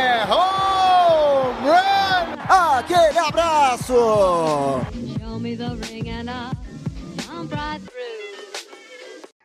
É home run! Aquele abraço. Show me the ring and I'll jump right through.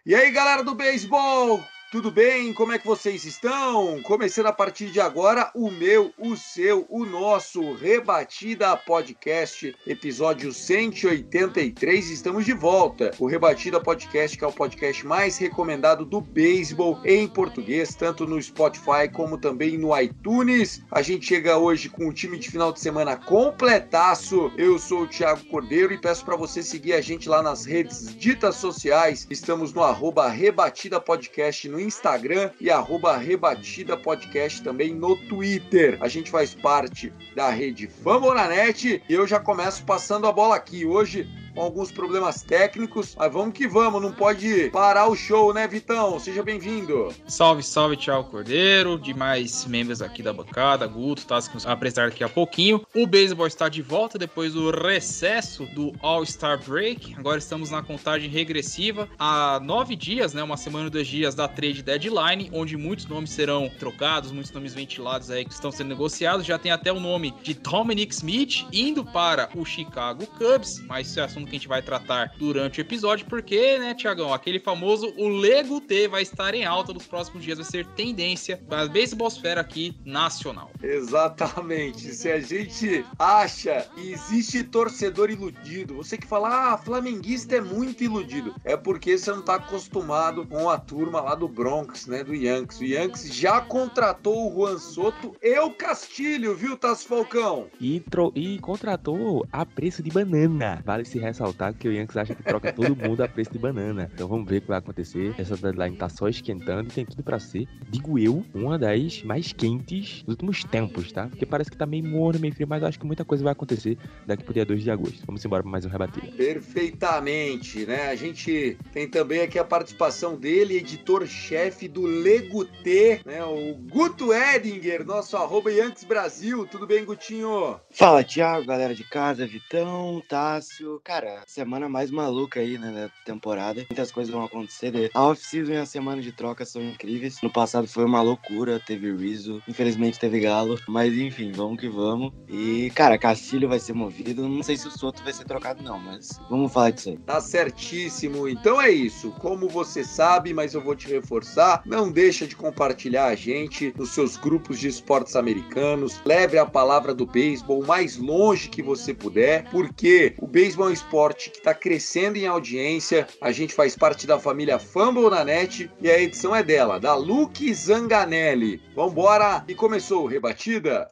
E aí, galera do beisebol, tudo bem? Como é que vocês estão? Começando a partir de agora o meu, o seu, o nosso Rebatida Podcast, episódio 183. Estamos de volta. O Rebatida Podcast, que é o podcast mais recomendado do beisebol em português, tanto no Spotify como também no iTunes. A gente chega hoje com o time de final de semana completaço. Eu sou o Thiago Cordeiro e peço para você seguir a gente lá nas redes ditas sociais. Estamos no arroba Rebatida Podcast no Instagram e arroba Rebatida Podcast também no Twitter. A gente faz parte da rede Fambonanet e eu já começo passando a bola aqui. Hoje com alguns problemas técnicos, mas vamos que vamos, não pode parar o show, né, Vitão? Seja bem-vindo. Salve, salve, Thiago Cordeiro, demais membros aqui da bancada, Guto, tá, nos apresentar daqui a pouquinho. O beisebol está de volta depois do recesso do All-Star Break. Agora estamos na contagem regressiva há nove dias, né, uma semana dois dias da trade deadline, onde muitos nomes serão trocados, muitos nomes ventilados aí que estão sendo negociados. Já tem até o nome de Dominic Smith indo para o Chicago Cubs, mas isso é assunto que a gente vai tratar durante o episódio, porque, né, Tiagão, aquele famoso o Lego T vai estar em alta nos próximos dias, vai ser tendência para a beisebosfera aqui nacional. Exatamente. Se a gente acha que existe torcedor iludido, você que fala, ah, flamenguista é muito iludido, é porque você não tá acostumado com a turma lá do Bronx, né, do Yankees. O Yankees já contratou o Juan Soto e o Castilho, viu, Tasso Falcão? E, e contratou a preço de banana. Vale se ressaltar que o Yankees acha que troca todo mundo a preço de banana. Então vamos ver o que vai acontecer. Essa deadline tá só esquentando e tem tudo pra ser, digo eu, uma das mais quentes dos últimos tempos, tá? Porque parece que tá meio morno, meio frio, mas eu acho que muita coisa vai acontecer daqui pro dia 2 de agosto. Vamos embora pra mais um rebatida. Perfeitamente, né? A gente tem também aqui a participação dele, editor-chefe do Lego T, né? O Guto Edinger, nosso arroba Yankees Brasil. Tudo bem, Gutinho? Fala, Thiago, galera de casa, Vitão, Tássio. Cara, semana mais maluca aí, né, da temporada. Muitas coisas vão acontecer. A off-season e a semana de troca são incríveis. No passado foi uma loucura, teve Rizzo, infelizmente teve Galo. Mas enfim, vamos que vamos. E, cara, Castilho vai ser movido. Não sei se o Soto vai ser trocado, não, mas vamos falar disso aí. Tá certíssimo. Então é isso. Como você sabe, mas eu vou te reforçar, não deixa de compartilhar a gente nos seus grupos de esportes americanos. Leve a palavra do beisebol mais longe que você puder, porque o beisebol é um esporte que está crescendo em audiência. A gente faz parte da família Fumble na net e a edição é dela, da Luke Zanganelli. Vambora! E começou Rebatida?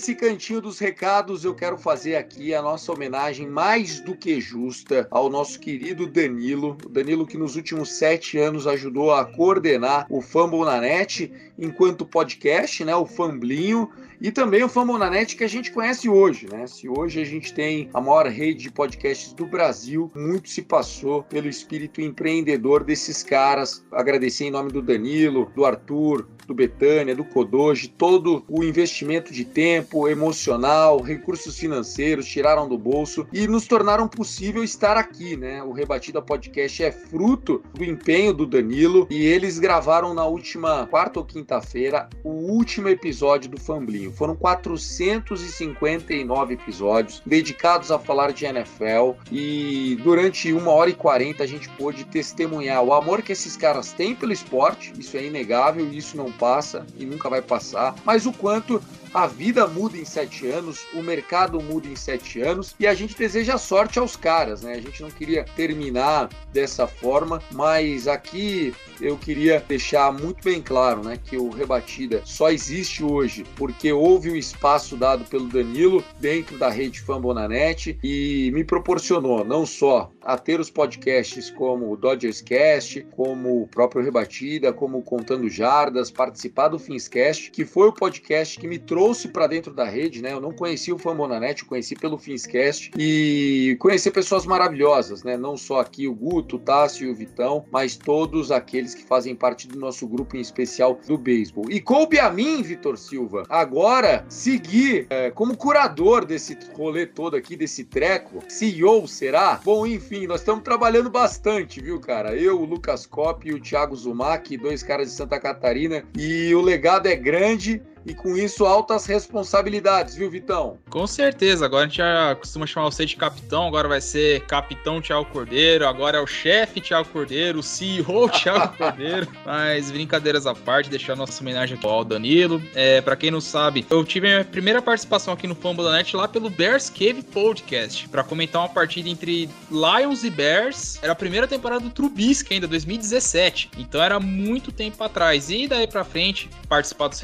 Nesse cantinho dos recados, eu quero fazer aqui a nossa homenagem mais do que justa ao nosso querido Danilo. Danilo que nos últimos sete anos ajudou a coordenar o Fumble na Net enquanto podcast, né? O Famblinho. E também o Fambonanet que a gente conhece hoje, né? Se hoje a gente tem a maior rede de podcasts do Brasil, muito se passou pelo espírito empreendedor desses caras. Agradecer em nome do Danilo, do Arthur, do Betânia, do Kodoji, todo o investimento de tempo, emocional, recursos financeiros, tiraram do bolso e nos tornaram possível estar aqui, né? O Rebatida Podcast é fruto do empenho do Danilo e eles gravaram na última quarta ou quinta-feira o último episódio do Famblinho. Foram 459 episódios dedicados a falar de NFL e durante uma hora e quarenta a gente pôde testemunhar o amor que esses caras têm pelo esporte, isso é inegável isso não passa e nunca vai passar, mas o quanto a vida muda em sete anos, o mercado muda em sete anos e a gente deseja sorte aos caras, né? A gente não queria terminar dessa forma, mas aqui eu queria deixar muito bem claro, né, que o Rebatida só existe hoje porque houve o espaço dado pelo Danilo dentro da rede Fambonanet e me proporcionou não só a ter os podcasts como o Dodgers Cast, como o próprio Rebatida, como Contando Jardas, participar do Finscast, que foi o podcast que me trouxe para dentro da rede, né? Eu não conhecia o Fambonanet, eu conheci pelo Finscast e conhecer pessoas maravilhosas, né? Não só aqui o Guto, o Tássio e o Vitão, mas todos aqueles que fazem parte do nosso grupo em especial do beisebol. E coube a mim, Vitor Silva, agora seguir é, como curador desse rolê todo aqui, desse treco, CEO, será? Bom, enfim, nós estamos trabalhando bastante, viu, cara? Eu, o Lucas Cop e o Thiago Zumac, dois caras de Santa Catarina, e o legado é grande e com isso altas responsabilidades, viu, Vitão? Com certeza. Agora a gente já costuma chamar você de capitão, agora vai ser capitão Thiago Cordeiro, agora é o chefe Thiago Cordeiro, o CEO Thiago Cordeiro. Mas brincadeiras à parte, deixar nossa homenagem aqui ao Danilo. É, para quem não sabe, eu tive a minha primeira participação aqui no Fumble da Net lá pelo Bears Cave Podcast, para comentar uma partida entre Lions e Bears. Era a primeira temporada do Trubisky ainda, 2017. Então era muito tempo atrás. E daí para frente, participar dos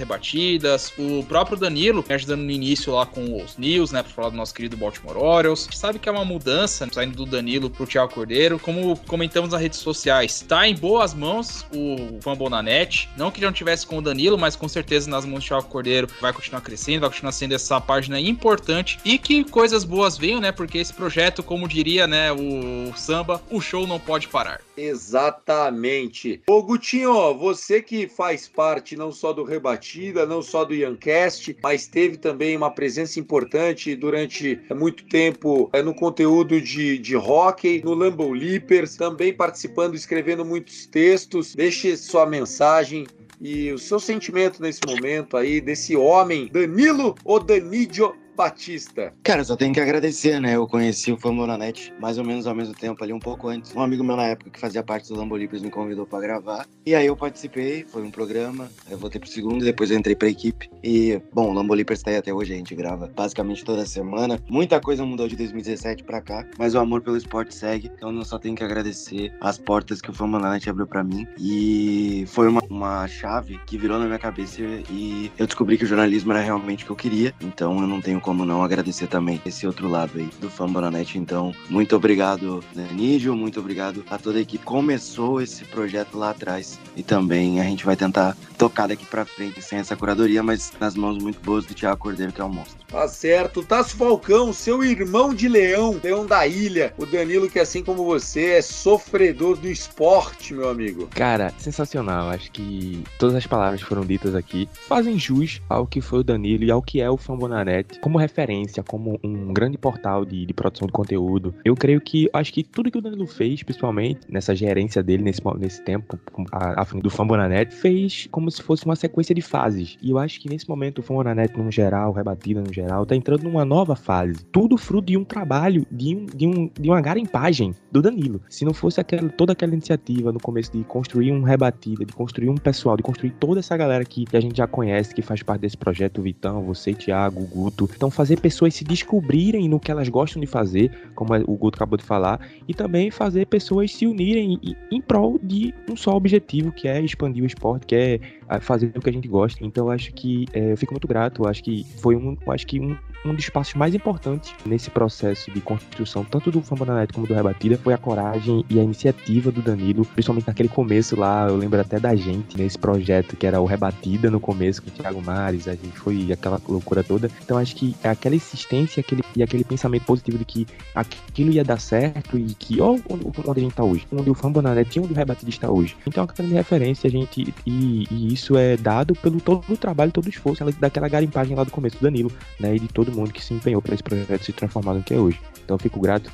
rebatidas o próprio Danilo me ajudando no início lá com os News, né, pra falar do nosso querido Baltimore Orioles. A gente sabe que é uma mudança saindo do Danilo pro Thiago Cordeiro. Como comentamos nas redes sociais, tá em boas mãos o na net. Não que já não tivesse com o Danilo, mas com certeza nas mãos do Thiago Cordeiro vai continuar crescendo, vai continuar sendo essa página importante e que coisas boas venham, né, porque esse projeto, como diria, né, o samba, o show não pode parar. Exatamente. Ô Gutinho, você que faz parte não só do Rebatida, não só do Yancast, mas teve também uma presença importante durante muito tempo é, no conteúdo de, de hockey, no Lambo Leapers, também participando, escrevendo muitos textos. Deixe sua mensagem e o seu sentimento nesse momento aí desse homem, Danilo Odanidio Batista. Cara, só tenho que agradecer, né? Eu conheci o Fambonanet mais ou menos ao mesmo tempo ali, um pouco antes. Um amigo meu na época que fazia parte do Lambolipers me convidou para gravar. E aí eu participei, foi um programa. Eu voltei pro segundo, depois eu entrei pra equipe. E, bom, o Lambolipers tá aí até hoje, a gente grava basicamente toda semana. Muita coisa mudou de 2017 para cá, mas o amor pelo esporte segue. Então eu só tenho que agradecer as portas que o Fambonanet abriu para mim. E foi uma, uma chave que virou na minha cabeça e eu descobri que o jornalismo era realmente o que eu queria. Então eu não tenho como não agradecer também esse outro lado aí do Fambonanet. Então, muito obrigado, né, Nígio, muito obrigado a toda a equipe. Começou esse projeto lá atrás e também a gente vai tentar tocar daqui para frente sem essa curadoria, mas nas mãos muito boas do Thiago Cordeiro, que é o monstro. Tá certo. Tasso Falcão, seu irmão de leão, leão da ilha. O Danilo, que assim como você, é sofredor do esporte, meu amigo. Cara, sensacional. Acho que todas as palavras foram ditas aqui fazem jus ao que foi o Danilo e ao que é o Fambonanet como referência, como um grande portal de, de produção de conteúdo. Eu creio que, acho que tudo que o Danilo fez, principalmente nessa gerência dele nesse, nesse tempo, à frente do Fambonanet, fez como se fosse uma sequência de fases. E eu acho que nesse momento o Fambonanet, no geral, rebatida no geral, tá entrando numa nova fase. Tudo fruto de um trabalho, de, um, de, um, de uma garimpagem do Danilo. Se não fosse aquela, toda aquela iniciativa no começo de construir um rebatida, de construir um pessoal, de construir toda essa galera aqui que a gente já conhece, que faz parte desse projeto, Vitão, você, Thiago, Guto. Então, fazer pessoas se descobrirem no que elas gostam de fazer, como o Guto acabou de falar, e também fazer pessoas se unirem em prol de um só objetivo, que é expandir o esporte, que é fazer o que a gente gosta. Então, acho que é, eu fico muito grato. Acho que foi um, acho que um um dos passos mais importantes nesse processo de construção, tanto do Fambonanet como do Rebatida, foi a coragem e a iniciativa do Danilo, principalmente naquele começo lá, eu lembro até da gente, nesse projeto que era o Rebatida no começo com o Thiago Mares, a gente foi aquela loucura toda. Então acho que é aquela insistência aquele, e aquele pensamento positivo de que aquilo ia dar certo e que, ó, onde, onde a gente tá hoje, onde o Fambonanet tinha onde o Rebatida está hoje. Então é uma grande referência, a gente, e, e, isso é dado pelo todo o trabalho, todo o esforço daquela garimpagem lá do começo do Danilo, né, e de todo mundo que se empenhou para esse projeto se transformar no que é hoje. Então fico grato.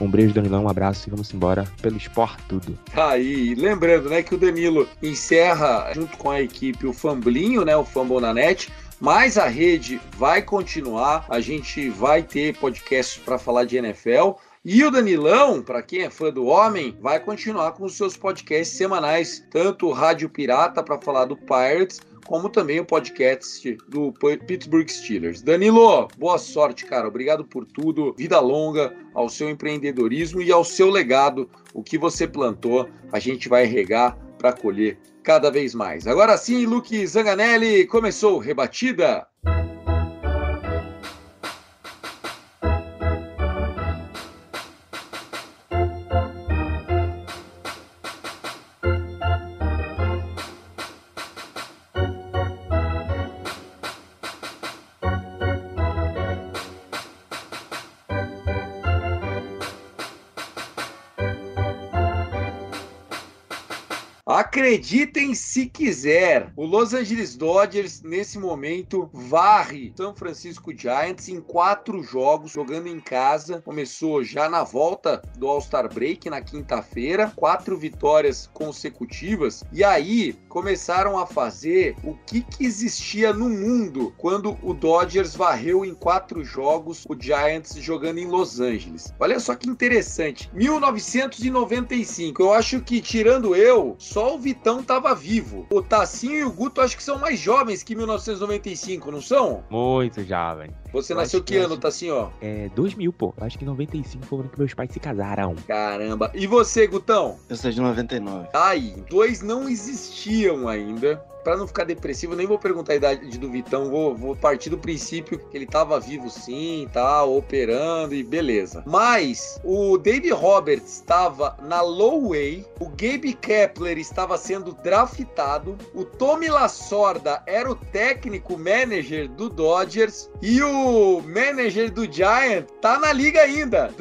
Um beijo, Danilão, um abraço e vamos embora pelo esporte tudo. Tá aí, lembrando, né, que o Danilo encerra junto com a equipe o Famblinho, né, o Fambonanet, mas a rede vai continuar, a gente vai ter podcasts para falar de NFL. E o Danilão, para quem é fã do homem, vai continuar com os seus podcasts semanais, tanto o Rádio Pirata para falar do Pirates, como também o podcast do Pittsburgh Steelers. Danilo, boa sorte, cara. Obrigado por tudo. Vida longa ao seu empreendedorismo e ao seu legado. O que você plantou, a gente vai regar para colher cada vez mais. Agora sim, Luke Zanganelli começou rebatida. Acreditem se quiser, o Los Angeles Dodgers nesse momento varre São Francisco Giants em quatro jogos, jogando em casa. Começou já na volta do All-Star Break na quinta-feira, quatro vitórias consecutivas. E aí começaram a fazer o que, que existia no mundo quando o Dodgers varreu em quatro jogos o Giants jogando em Los Angeles. Olha só que interessante, 1995. Eu acho que tirando eu, só o Vitão tava vivo. O Tassinho e o Guto acho que são mais jovens que 1995, não são? Muito jovem. Você eu nasceu que ano, Tassinho? É, 2000, pô. Acho que 95 foi o ano que meus pais se casaram. Caramba. E você, Gutão? Eu sou de 99. Aí, dois não existiam ainda para não ficar depressivo, nem vou perguntar a idade do Vitão, vou, vou partir do princípio que ele estava vivo sim, tá, operando e beleza. Mas o Dave Roberts estava na low way, o Gabe Kepler estava sendo draftado, o Tommy Lasorda era o técnico manager do Dodgers e o manager do Giant tá na liga ainda.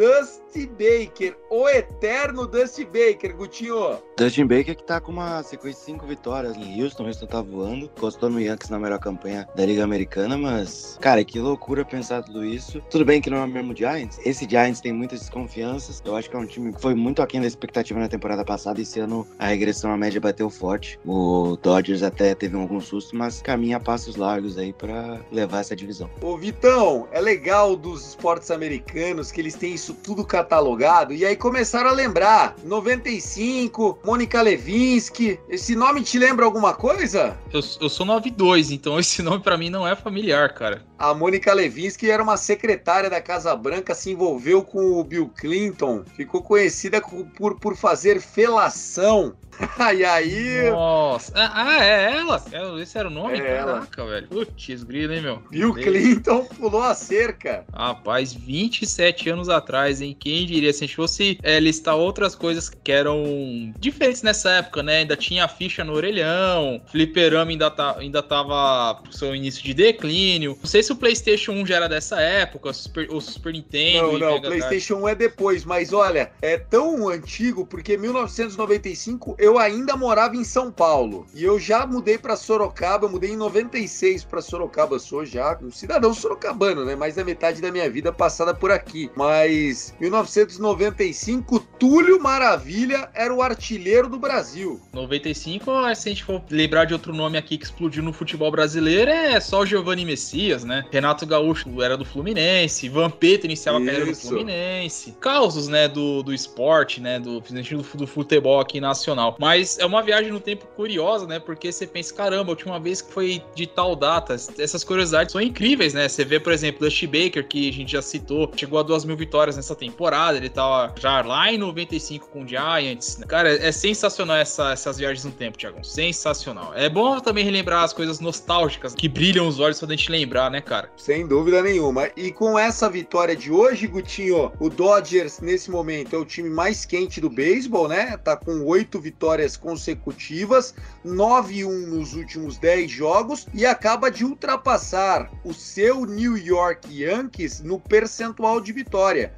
Dusty Baker, o eterno Dusty Baker, Gutinho. Dustin Baker que tá com uma sequência de cinco vitórias em Houston, Houston tá voando, encostou no Yankees na melhor campanha da Liga Americana, mas, cara, que loucura pensar tudo isso. Tudo bem que não é o mesmo Giants, esse Giants tem muitas desconfianças, eu acho que é um time que foi muito aquém da expectativa na temporada passada, esse ano a regressão à média bateu forte, o Dodgers até teve algum susto, mas caminha a passos largos aí para levar essa divisão. Ô Vitão, é legal dos esportes americanos que eles têm isso tudo catalogado, e aí começaram a lembrar, 95, Mônica Levinsky. Esse nome te lembra alguma coisa? Eu, eu sou 92, então esse nome para mim não é familiar, cara. A Mônica Levinsky era uma secretária da Casa Branca, se envolveu com o Bill Clinton, ficou conhecida por, por fazer felação. e aí. Nossa. Ah, é ela? É, esse era o nome? É Caraca, ela. velho. Putz, grilo, hein, meu? Bill Clinton pulou a cerca. Rapaz, 27 anos atrás, hein? Quem diria? Se a gente fosse é, listar outras coisas que eram diferentes nessa época, né? Ainda tinha a ficha no orelhão, fliperama ainda, tá, ainda tava pro seu início de declínio. Não sei se o PlayStation 1 já era dessa época, o Super, o Super Nintendo. Não, não, o PlayStation 1 é depois, mas olha, é tão antigo porque 1995 eu ainda morava em São Paulo e eu já mudei para Sorocaba, mudei em 96 para Sorocaba, sou já um cidadão sorocabano, né? Mais da metade da minha vida passada por aqui. Mas 1995, Túlio Maravilha era o artilheiro do Brasil. 95, se a gente for lembrar de outro nome aqui que explodiu no futebol brasileiro, é só o Giovanni Messias, né? Renato Gaúcho era do Fluminense, Vampeta iniciava Isso. a carreira do Fluminense. Causos, né, do, do esporte, né, do, do, do futebol aqui nacional. Mas é uma viagem no tempo curiosa, né? Porque você pensa, caramba, a última vez que foi de tal data. Essas curiosidades são incríveis, né? Você vê, por exemplo, o Dusty Baker, que a gente já citou, chegou a duas mil vitórias nessa temporada. Ele tava já lá em 95 com o Giants. Cara, é sensacional essa, essas viagens no tempo, Thiago. Sensacional. É bom também relembrar as coisas nostálgicas que brilham os olhos pra gente lembrar, né, cara? Sem dúvida nenhuma. E com essa vitória de hoje, Gutinho, o Dodgers, nesse momento, é o time mais quente do beisebol, né? Tá com oito vitórias consecutivas, 9-1 nos últimos 10 jogos e acaba de ultrapassar o seu New York Yankees no percentual de vitória,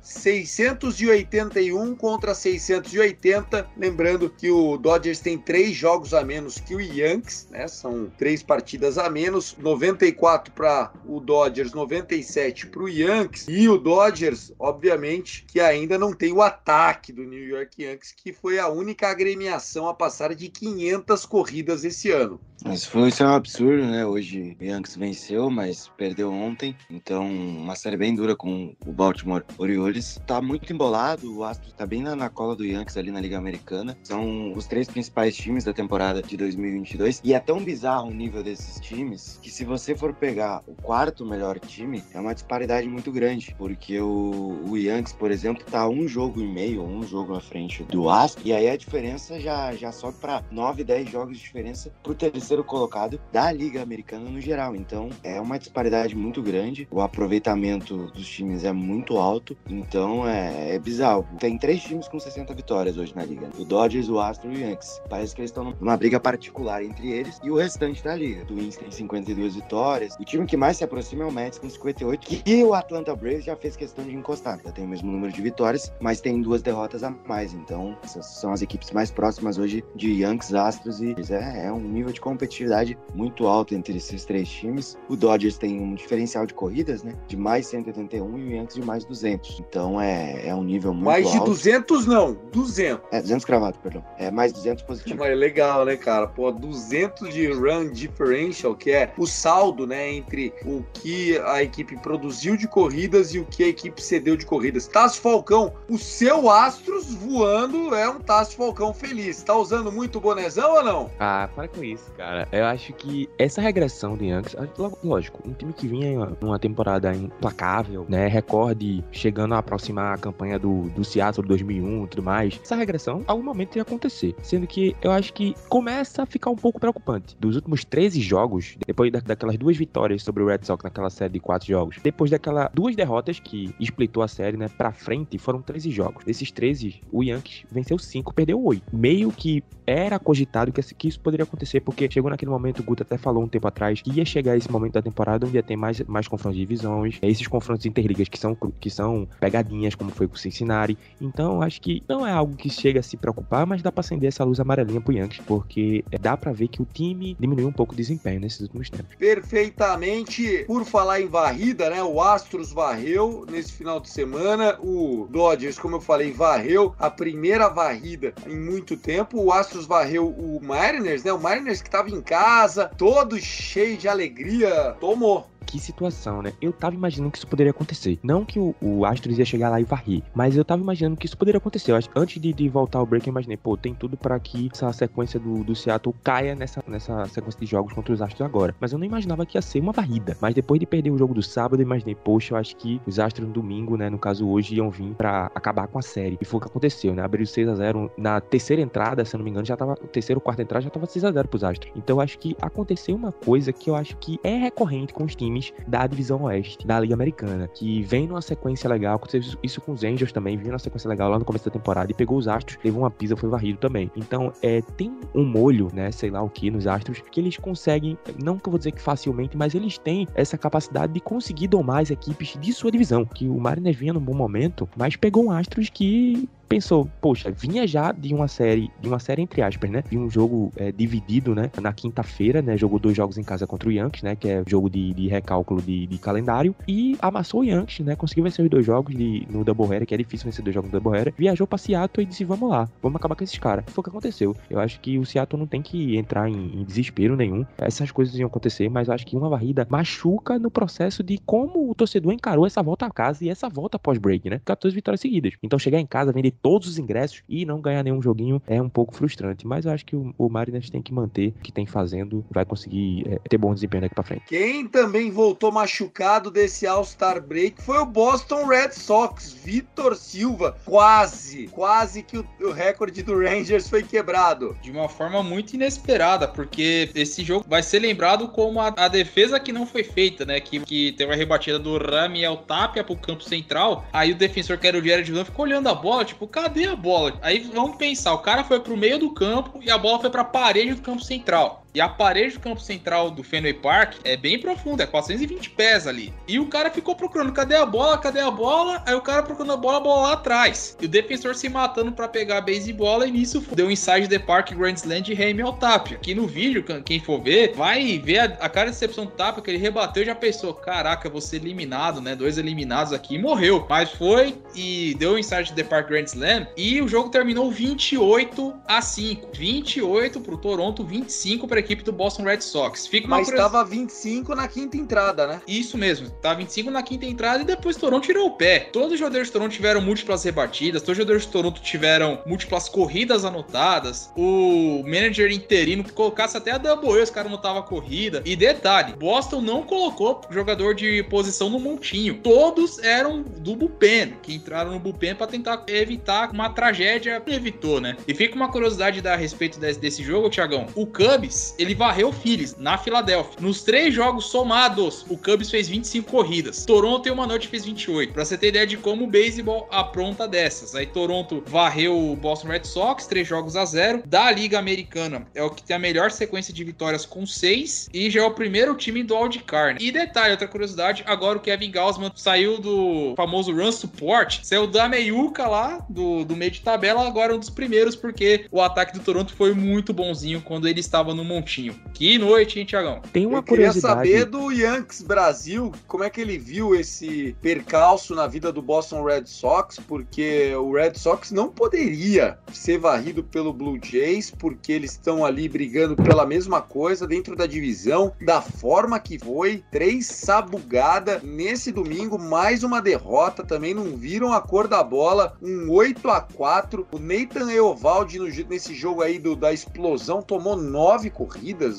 681 contra 680, lembrando que o Dodgers tem três jogos a menos que o Yankees, né? São três partidas a menos, 94 para o Dodgers, 97 para o Yankees e o Dodgers, obviamente, que ainda não tem o ataque do New York Yankees, que foi a única agremiação a passar de 500 corridas esse ano. Isso foi isso é um absurdo, né? Hoje o Yankees venceu, mas perdeu ontem. Então, uma série bem dura com o Baltimore Orioles. Tá muito embolado, o Astros tá bem na, na cola do Yankees ali na Liga Americana. São os três principais times da temporada de 2022 E é tão bizarro o nível desses times que se você for pegar o quarto melhor time, é uma disparidade muito grande. Porque o, o Yankees, por exemplo, tá um jogo e meio, um jogo à frente do Astro. E aí a diferença já, já sobe para 9, 10 jogos de diferença pro terceiro colocado da Liga Americana no geral. Então é uma disparidade muito grande. O aproveitamento dos times é muito alto. Então é, é bizarro. Tem três times com 60 vitórias hoje na liga: o Dodgers, o Astro e o Yankees. Parece que eles estão numa briga particular entre eles e o restante da liga. O Twins tem 52 vitórias. O time que mais se aproxima é o Mets com 58. E o Atlanta Braves já fez questão de encostar. Já tem o mesmo número de vitórias, mas tem duas derrotas a mais. Então, essas são as equipes mais próximas hoje de Yankees, Astros e é, é um nível de competitividade muito alto entre esses três times. O Dodgers tem um diferencial de corridas, né? De mais 181 e o Yankees de mais 200. Então é, é um nível muito mais alto. Mais de 200 não, 200. É, 200 cravado, perdão. É mais 200 positivo. Mas é legal, né, cara? Pô, 200 de run differential, que é o saldo, né, entre o que a equipe produziu de corridas e o que a equipe cedeu de corridas. Tasso Falcão, o seu Astros voando é um Tasso Falcão feliz. Tá usando muito bonezão ou não? Ah, para com isso, cara. Eu acho que essa regressão do Yankees, lógico, um time que vinha numa temporada implacável, né, recorde chegando a aproximar campanha do, do Seattle 2001 e tudo mais, essa regressão, algum momento ia acontecer. Sendo que eu acho que começa a ficar um pouco preocupante. Dos últimos 13 jogos, depois da, daquelas duas vitórias sobre o Red Sox naquela série de quatro jogos, depois daquelas duas derrotas que splitou a série, né, pra frente, foram 13 jogos. Desses 13, o Yankees venceu 5, perdeu 8. Meio que era cogitado que, que isso poderia acontecer, porque chegou naquele momento, o Guto até falou um tempo atrás, que ia chegar esse momento da temporada onde ia ter mais, mais confrontos de divisões, esses confrontos interligas que são, que são pegadinhas, como foi com o Cincinnati. Então, acho que não é algo que chega a se preocupar, mas dá pra acender essa luz amarelinha pro Yankees, porque dá para ver que o time diminuiu um pouco o desempenho nesses últimos tempos. Perfeitamente. Por falar em varrida, né? O Astros varreu nesse final de semana, o Dodgers, como eu falei, varreu a primeira varrida em muito tempo. O Astros varreu o Mariners, né? O Mariners que tava em casa, todo cheio de alegria, tomou que situação, né? Eu tava imaginando que isso poderia acontecer. Não que o, o Astros ia chegar lá e varrer, mas eu tava imaginando que isso poderia acontecer. Eu, antes de, de, voltar ao break, eu imaginei, pô, tem tudo para que essa sequência do, do Seattle caia nessa, nessa sequência de jogos contra os Astros agora. Mas eu não imaginava que ia ser uma varrida. Mas depois de perder o jogo do sábado, eu imaginei, poxa, eu acho que os Astros no domingo, né, no caso hoje, iam vir para acabar com a série. E foi o que aconteceu, né? Abriu 6 a 0 na terceira entrada, se eu não me engano, já tava, terceira ou quarta entrada já tava 6 a 0 pros Astros. Então eu acho que aconteceu uma coisa que eu acho que é recorrente com os times da divisão oeste da Liga Americana, que vem numa sequência legal, aconteceu isso com os Angels também, viu numa sequência legal lá no começo da temporada e pegou os Astros, levou uma pisa, foi varrido também. Então, é, tem um molho, né, sei lá o que, nos Astros, que eles conseguem, não que eu vou dizer que facilmente, mas eles têm essa capacidade de conseguir domar as equipes de sua divisão, que o Mariners vinha num bom momento, mas pegou um Astros que pensou, poxa, vinha já de uma série, de uma série entre aspas, né? De um jogo é, dividido, né? Na quinta-feira, né? Jogou dois jogos em casa contra o Yankees, né? Que é jogo de, de recálculo de, de, calendário. E amassou o Yankees, né? Conseguiu vencer os dois jogos de, no Doubleheader, que é difícil vencer dois jogos no Doubleheader. Viajou pra Seattle e disse, vamos lá, vamos acabar com esses caras. Foi o que aconteceu. Eu acho que o Seattle não tem que entrar em, em desespero nenhum. Essas coisas iam acontecer, mas eu acho que uma varrida machuca no processo de como o torcedor encarou essa volta a casa e essa volta pós-break, né? 14 vitórias seguidas. Então chegar em casa, vender todos os ingressos e não ganhar nenhum joguinho é um pouco frustrante. Mas eu acho que o, o Mariners tem que manter o que tem fazendo, vai conseguir é, ter bom desempenho daqui pra frente. Quem também voltou machucado desse All-Star Break foi o Boston Red Sox, Vitor Silva. Quase, quase que o, o recorde do Rangers foi quebrado. De uma forma muito inesperada, porque esse jogo vai ser lembrado como a, a defesa que não foi feita, né? Que, que teve a rebatida do Ramiel Tapia pro campo central. Aí o defensor, que era o Jared Van, ficou olhando a bola, tipo, cadê a bola? Aí vamos pensar, o cara foi pro meio do campo e a bola foi pra parede do campo central. E a parede do campo central do Fenway Park é bem profunda, é 420 pés ali. E o cara ficou procurando, cadê a bola? Cadê a bola? Aí o cara procurando a bola, a bola lá atrás. E o defensor se matando para pegar a base bola e nisso deu um inside the park Grand Slam de Remy Tapia. Aqui no vídeo, quem for ver, vai ver a, a cara de decepção do Tapia que ele rebateu e já pensou, caraca, vou ser eliminado, né? Dois eliminados aqui e morreu. Mas foi e deu um inside the park Grand Slam e o jogo terminou 28 a 5. 28 pro Toronto, 25 para para a equipe do Boston Red Sox. Fica uma Mas estava 25 na quinta entrada, né? Isso mesmo, tá 25 na quinta entrada e depois Toronto tirou o pé. Todos os jogadores de Toronto tiveram múltiplas rebatidas, todos os jogadores de Toronto tiveram múltiplas corridas anotadas. O manager interino colocasse até a double os caras anotavam a corrida. E detalhe, Boston não colocou jogador de posição no montinho. Todos eram do bullpen, que entraram no bullpen para tentar evitar uma tragédia. Evitou, né? E fica uma curiosidade a respeito desse, desse jogo, Thiagão. O Cubs, ele varreu o Phillies na Filadélfia. Nos três jogos somados, o Cubs fez 25 corridas. Toronto em uma noite fez 28. Pra você ter ideia de como o beisebol apronta dessas. Aí Toronto varreu o Boston Red Sox, três jogos a zero. Da Liga Americana, é o que tem a melhor sequência de vitórias com seis. E já é o primeiro time do wildcard. E detalhe, outra curiosidade, agora o Kevin Gausman saiu do famoso run support, saiu da meiuca lá, do, do meio de tabela, agora é um dos primeiros, porque o ataque do Toronto foi muito bonzinho quando ele estava no montinho. Que noite, hein, Thiagão? Tem uma Eu queria curiosidade. saber do Yankees Brasil, como é que ele viu esse percalço na vida do Boston Red Sox, porque o Red Sox não poderia ser varrido pelo Blue Jays, porque eles estão ali brigando pela mesma coisa dentro da divisão, da forma que foi, três sabugada nesse domingo, mais uma derrota, também não viram a cor da bola, um 8 a 4 o Nathan Eovaldi no, nesse jogo aí do, da explosão tomou nove corridas,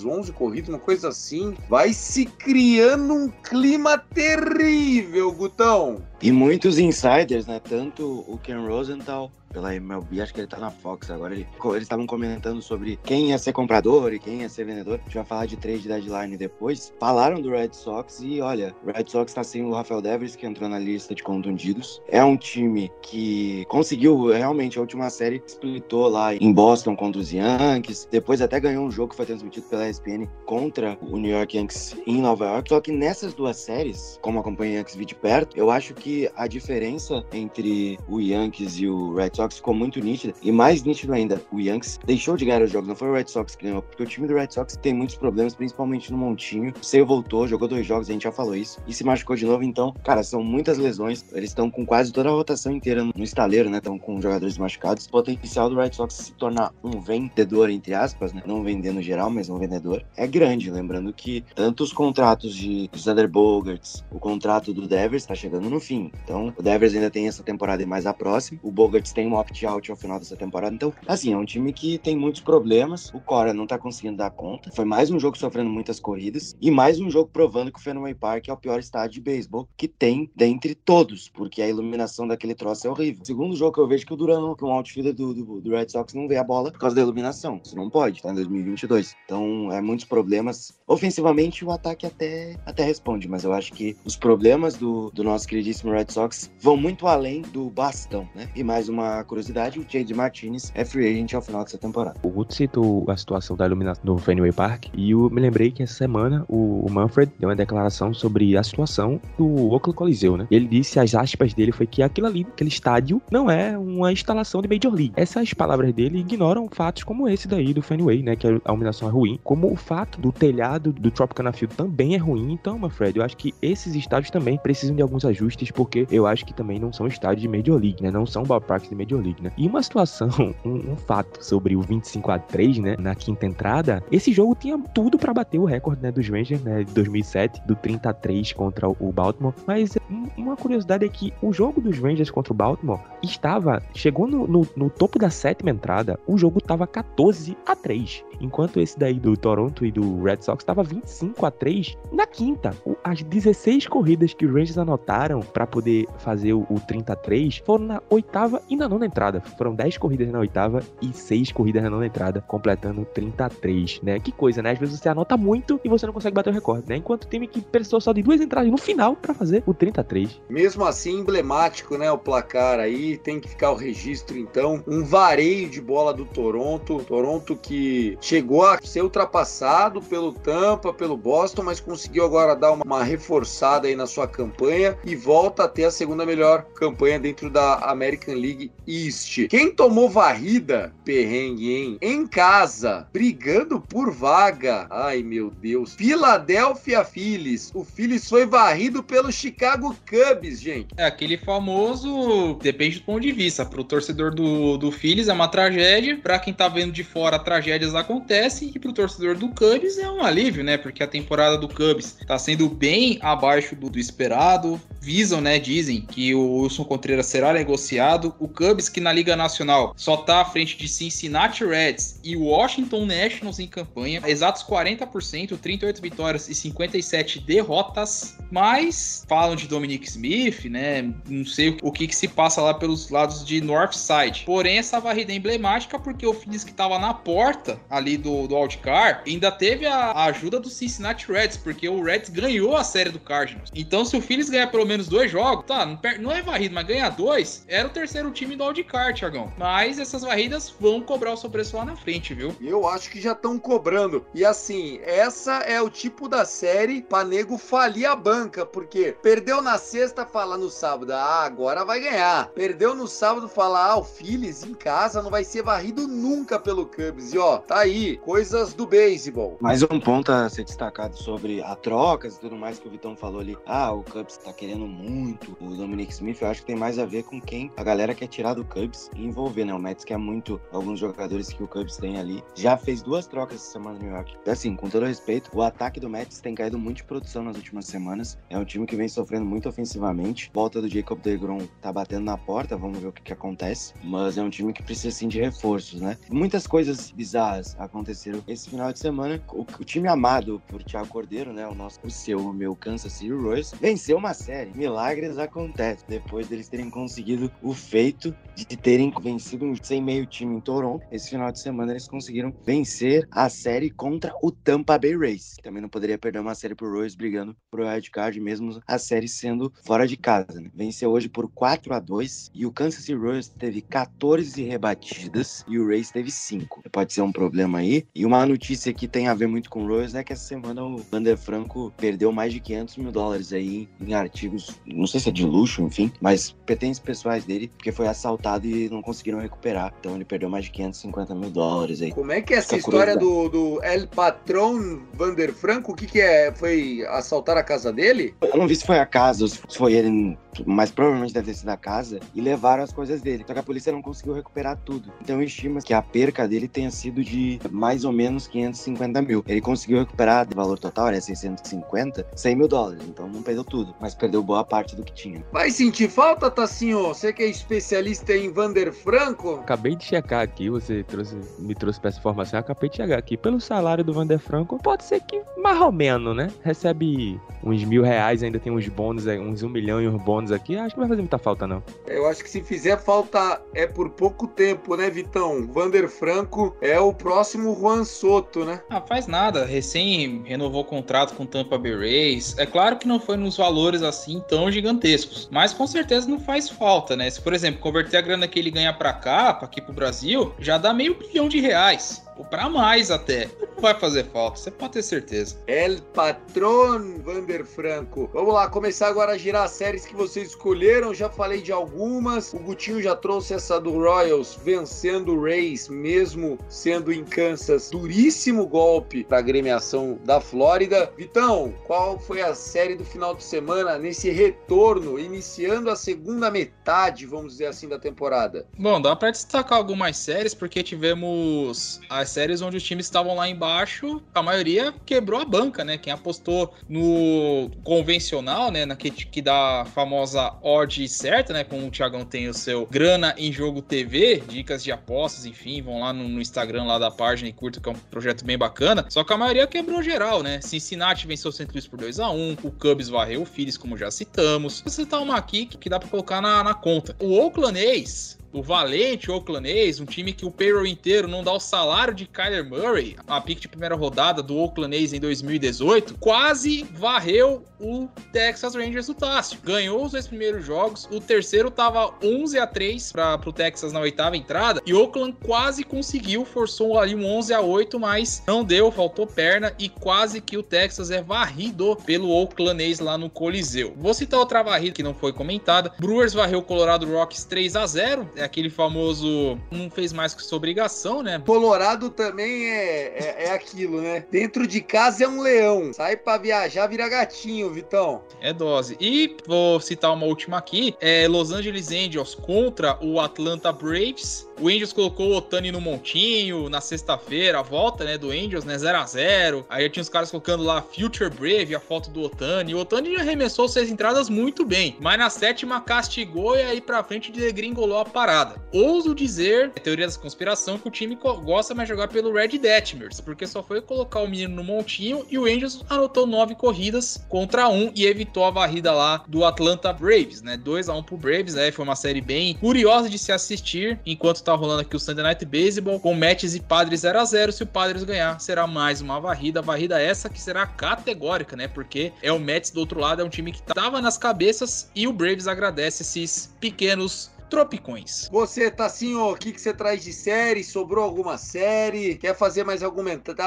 11 corridas, uma coisa assim, vai se criando um clima terrível, Gutão. E muitos insiders, né? Tanto o Ken Rosenthal, pela MLB, acho que ele tá na Fox agora. ele- eles estavam comentando sobre quem ia ser comprador e quem ia ser vendedor. A gente vai falar de trade deadline depois. Falaram do Red Sox e olha, o Red Sox tá sem o Rafael Devers, que entrou na lista de contundidos. É um time que conseguiu realmente a última série, splitou lá em Boston contra os Yankees. Depois até ganhou um jogo que foi transmitido pela ESPN contra o New York Yankees em Nova York. Só que nessas duas séries, como acompanho o Yankees de perto, eu acho que a diferença entre o Yankees e o Red Sox ficou muito nítida. E mais nítido ainda, o Yankees deixou de ganhar os jogos. Não foi o Red Sox que ganhou, porque o time do Red Sox tem muitos problemas, principalmente no montinho. O Sale voltou, jogou dois jogos, a gente já falou isso, e se machucou de novo. Então, cara, são muitas lesões. Eles estão com quase toda a rotação inteira no estaleiro, né? Estão com jogadores machucados. O potencial do Red Sox se tornar um vendedor, entre aspas, né? Não vender no geral, mas um vendedor, é grande. Lembrando que tanto os contratos de Sander Bogarts, o contrato do Devers tá chegando no fim. Então, o Devers ainda tem essa temporada e mais a próxima. O Bogarts tem um opt-out ao final dessa temporada. Então, assim, é um time que tem muitos problemas. O Cora não tá conseguindo dar conta. Foi mais um jogo sofrendo muitas corridas. E mais um jogo provando que o Fenway Park é o pior estádio de beisebol que tem dentre todos. Porque a iluminação daquele troço é horrível. Segundo jogo que eu vejo que o Duran, que um outfielder do, do, do Red Sox, não vê a bola por causa da iluminação. Isso não pode, tá em 2022. Então, é muitos problemas. Ofensivamente, o ataque até, até responde, mas eu acho que os problemas do, do nosso queridíssimo Red Sox vão muito além do bastão, né? E mais uma curiosidade, o J.D. Martinez é free agent ao final dessa temporada. O Guto citou a situação da iluminação no Fenway Park e eu me lembrei que essa semana o Manfred deu uma declaração sobre a situação do Oakland Coliseu, né? Ele disse, as aspas dele foi que aquilo ali, aquele estádio, não é uma instalação de Major League. Essas palavras dele ignoram fatos como esse daí do Fenway, né? Que a iluminação é ruim. Como o fato do telhado do Tropicana Field também é ruim. Então, Manfred, eu acho que esses estádios também precisam de alguns ajustes, porque eu acho que também não são estádios de Major League, né? Não são ballparks de Major League, né? E uma situação, um, um fato sobre o 25 a 3, né? Na quinta entrada, esse jogo tinha tudo pra bater o recorde, né? Dos Rangers, né? De 2007, do 30 a 3 contra o Baltimore. Mas um- uma curiosidade é que o jogo dos Rangers contra o Baltimore estava, chegou no, no, no topo da sétima entrada, o jogo tava 14 a 3. Enquanto esse daí do Toronto e do Red Sox tava 25 a 3 na quinta. O- As 16 corridas que os Rangers anotaram pra poder fazer o, o 30 a 3 foram na oitava e na nona entrada. Foram 10 corridas na oitava e 6 corridas na nona entrada, completando 30 a 3, né? Que coisa, né? Às vezes você anota muito e você não consegue bater o recorde, né? Enquanto o time que precisou só de duas entradas no final pra fazer o 30 a 3. Mesmo assim, emblemático, né? O placar aí, tem que ficar o registro, então. Um vareio de bola do Toronto. Toronto que chegou a ser ultrapassado pelo Tampa, pelo Boston, mas conseguiu agora dar uma, reforçada aí na sua campanha e volta a ter a segunda melhor campanha dentro da American League East. Quem tomou varrida, perrengue, hein? Em casa, brigando por vaga. Ai, meu Deus. Philadelphia Phillies. O Phillies foi varrido pelo Chicago Cubs, gente. É aquele famoso, depende do ponto de vista. Pro torcedor do, do Phillies é uma tragédia, pra quem tá vendo de fora, tragédias acontecem, e pro torcedor do Cubs é um alívio, né? Porque a temporada do Cubs tá sendo bem abaixo do, do esperado. Visam, né? Dizem que o Wilson Contreras será negociado. O Cubs, que na Liga Nacional só tá à frente de Cincinnati Reds e Washington Nationals em campanha, exatos 40%, 38 vitórias e 57 derrotas. Mas falam de Dominic Smith, né? Não sei o que, que se passa lá pelos lados de Northside. Porém, essa varrida é emblemática porque o Phillies que estava na porta ali do, do Wildcard ainda teve a, a ajuda do Cincinnati Reds, porque o Reds ganhou a série do Cardinals. Então, se o Phillies ganhar pelo menos dois jogos, tá, não, não é varrido, mas ganhar dois, era o terceiro time do Wildcard, Thiagão. Mas essas varridas vão cobrar o seu preço lá na frente, viu? Eu acho que já estão cobrando. E assim, essa é o tipo da série pra nego falir a banca, porque perdeu na sexta, fala no sábado, ah, agora vai ganhar. Perdeu no sábado, fala, ah, o Phillies em casa não vai ser varrido nunca pelo Cubs. E ó, tá aí, coisas do beisebol. Mais um ponto a ser destacado sobre a trocas e tudo mais que o Vitão falou ali. Ah, o Cubs tá querendo muito o Dominic Smith. Eu acho que tem mais a ver com quem a galera quer tirar do Cubs e envolver, né? O Mets quer muito alguns jogadores que o Cubs tem ali. Já fez duas trocas essa semana no New York. Assim, com todo respeito, o ataque do Mets tem caído muito de produção nas últimas semanas. É um time que vem sofrendo muito ofensivamente. Volta do Jacob DeGrom tá batendo na porta, vamos ver o que, que acontece. Mas é um time que precisa sim de reforços, né? Muitas coisas bizarras aconteceram esse final de semana. O, o time amado por Thiago Cordeiro, né? O nosso, o seu, o meu Kansas City Royals, venceu uma série. Milagres acontecem depois deles terem conseguido o feito de terem vencido um sem meio time em Toronto. Esse final de semana eles conseguiram vencer a série contra o Tampa Bay Rays. Também não poderia perder uma série pro Royals brigando pro Red Card, mesmo a série sendo fora de casa. Né? Venceu hoje por 4 a 2 e o Kansas City Royals teve 14 rebatidas e o Rays teve 5. Pode ser um problema aí. E uma notícia que tem a ver muito com o Royals é que essa semana o Vander Franco perdeu mais de 500 mil dólares aí em artigos, não sei se é de luxo, enfim, mas pertences pessoais dele, porque foi assaltado e não conseguiram recuperar. Então ele perdeu mais de 550 mil dólares aí. Como é que é essa Fica história curioso, do, do El Patron Vander Franco? O que que é? Foi assaltar a casa dele? Eu não vi se foi a casa ou se foi ele, mas provavelmente deve ter sido a casa, e levaram as coisas dele. Só que a polícia não conseguiu recuperar tudo. Então estima que a perca dele tenha sido de mais ou menos 550 mil. Ele conseguiu recuperar o valor total, né, 650, 100 mil dólares. Então não perdeu tudo, mas perdeu boa parte do que tinha. Vai sentir falta, Tassinho? Você que é especialista em Vander Franco? Acabei de checar aqui, você trouxe, me trouxe pra essa informação, acabei de chegar aqui. Pelo salário do Vander Franco, pode ser que mais ou menos, né? Recebe uns mil reais, ainda tem uns bônus, aí, uns um milhão e uns bônus aqui. Acho que não vai fazer muita falta, não. Eu acho que se fizer falta é por pouco tempo, né, Vitão? Vander Franco é o próximo Juan Soto, né? Ah, faz nada. Recém renovou o contrato com o Tampa Bay Rays. É claro que não foi nos valores assim tão gigantescos, mas com certeza não faz falta, né? Se, por exemplo, converter a grana que ele ganha pra cá, pra aqui pro Brasil, já dá meio bilhão de reais. Ou pra mais até. Não vai fazer falta, você pode ter certeza. El Patron Vander Franco. Vamos lá, começar agora a girar as séries que vocês escolheram. Já falei de algumas. O Gutinho já trouxe essa do Royals vencendo o Rays, mesmo sendo em Kansas. Duríssimo golpe para a gremiação da Flórida. Vitão, qual foi a série do final de semana nesse retorno, iniciando a segunda metade, vamos dizer assim, da temporada? Bom, dá pra destacar algumas séries, porque tivemos as séries onde os times estavam lá embaixo, a maioria quebrou a banca, né? Quem apostou no convencional, né? Na que, que dá a famosa odd certa, né? Como o Thiagão tem o seu grana em jogo TV, dicas de apostas, enfim, vão lá no, no Instagram lá da página e curta, que é um projeto bem bacana. Só que a maioria quebrou geral, né? Cincinnati venceu o St. Louis por 2 a 1 o Cubs varreu o Phillies, como já citamos. Vou citar uma aqui que, dá pra colocar na, na conta. O Oakland A's o valente Oakland A's, um time que o payroll inteiro não dá o salário de Kyler Murray, a pick de primeira rodada do Oakland A's em 2018, quase varreu o Texas Rangers do Tássio. Ganhou os dois primeiros jogos, o terceiro tava 11 a 3 para o Texas na oitava entrada e Oakland quase conseguiu, forçou ali um 11 a 8, mas não deu, faltou perna e quase que o Texas é varrido pelo Oakland A's lá no Coliseu. Vou citar outra varrida que não foi comentada. Brewers varreu o Colorado Rockies 3 a 0, é aquele famoso não fez mais que sua obrigação, né? Colorado também é, é, é aquilo, né? Dentro de casa é um leão, sai para viajar vira gatinho, Vitão. É dose. E vou citar uma última aqui, é Los Angeles Angels contra o Atlanta Braves. O Angels colocou o Otani no montinho na sexta-feira, a volta, né, do Angels, né, 0 a 0 Aí tinha os caras colocando lá Future Brave, a foto do Otani. O Otani já arremessou seis entradas muito bem, mas na sétima castigou e aí pra frente degringolou a parada. Ouso dizer, é teoria da conspiração, que o time gosta mais de jogar pelo Red Detmers, porque só foi colocar o menino no montinho e o Angels anotou nove corridas contra um e evitou a varrida lá do Atlanta Braves, né? 2 a 1 pro Braves, né? Foi uma série bem curiosa de se assistir, enquanto tá rolando aqui o Sunday Night Baseball com Mets e Padres 0 a 0 Se o Padres ganhar, será mais uma varrida. Varrida essa que será categórica, né? Porque é o Mets do outro lado, é um time que tava nas cabeças e o Braves agradece esses pequenos Tropicões. Você, Tassinho, o que, que você traz de série? Sobrou alguma série? Quer fazer mais algum,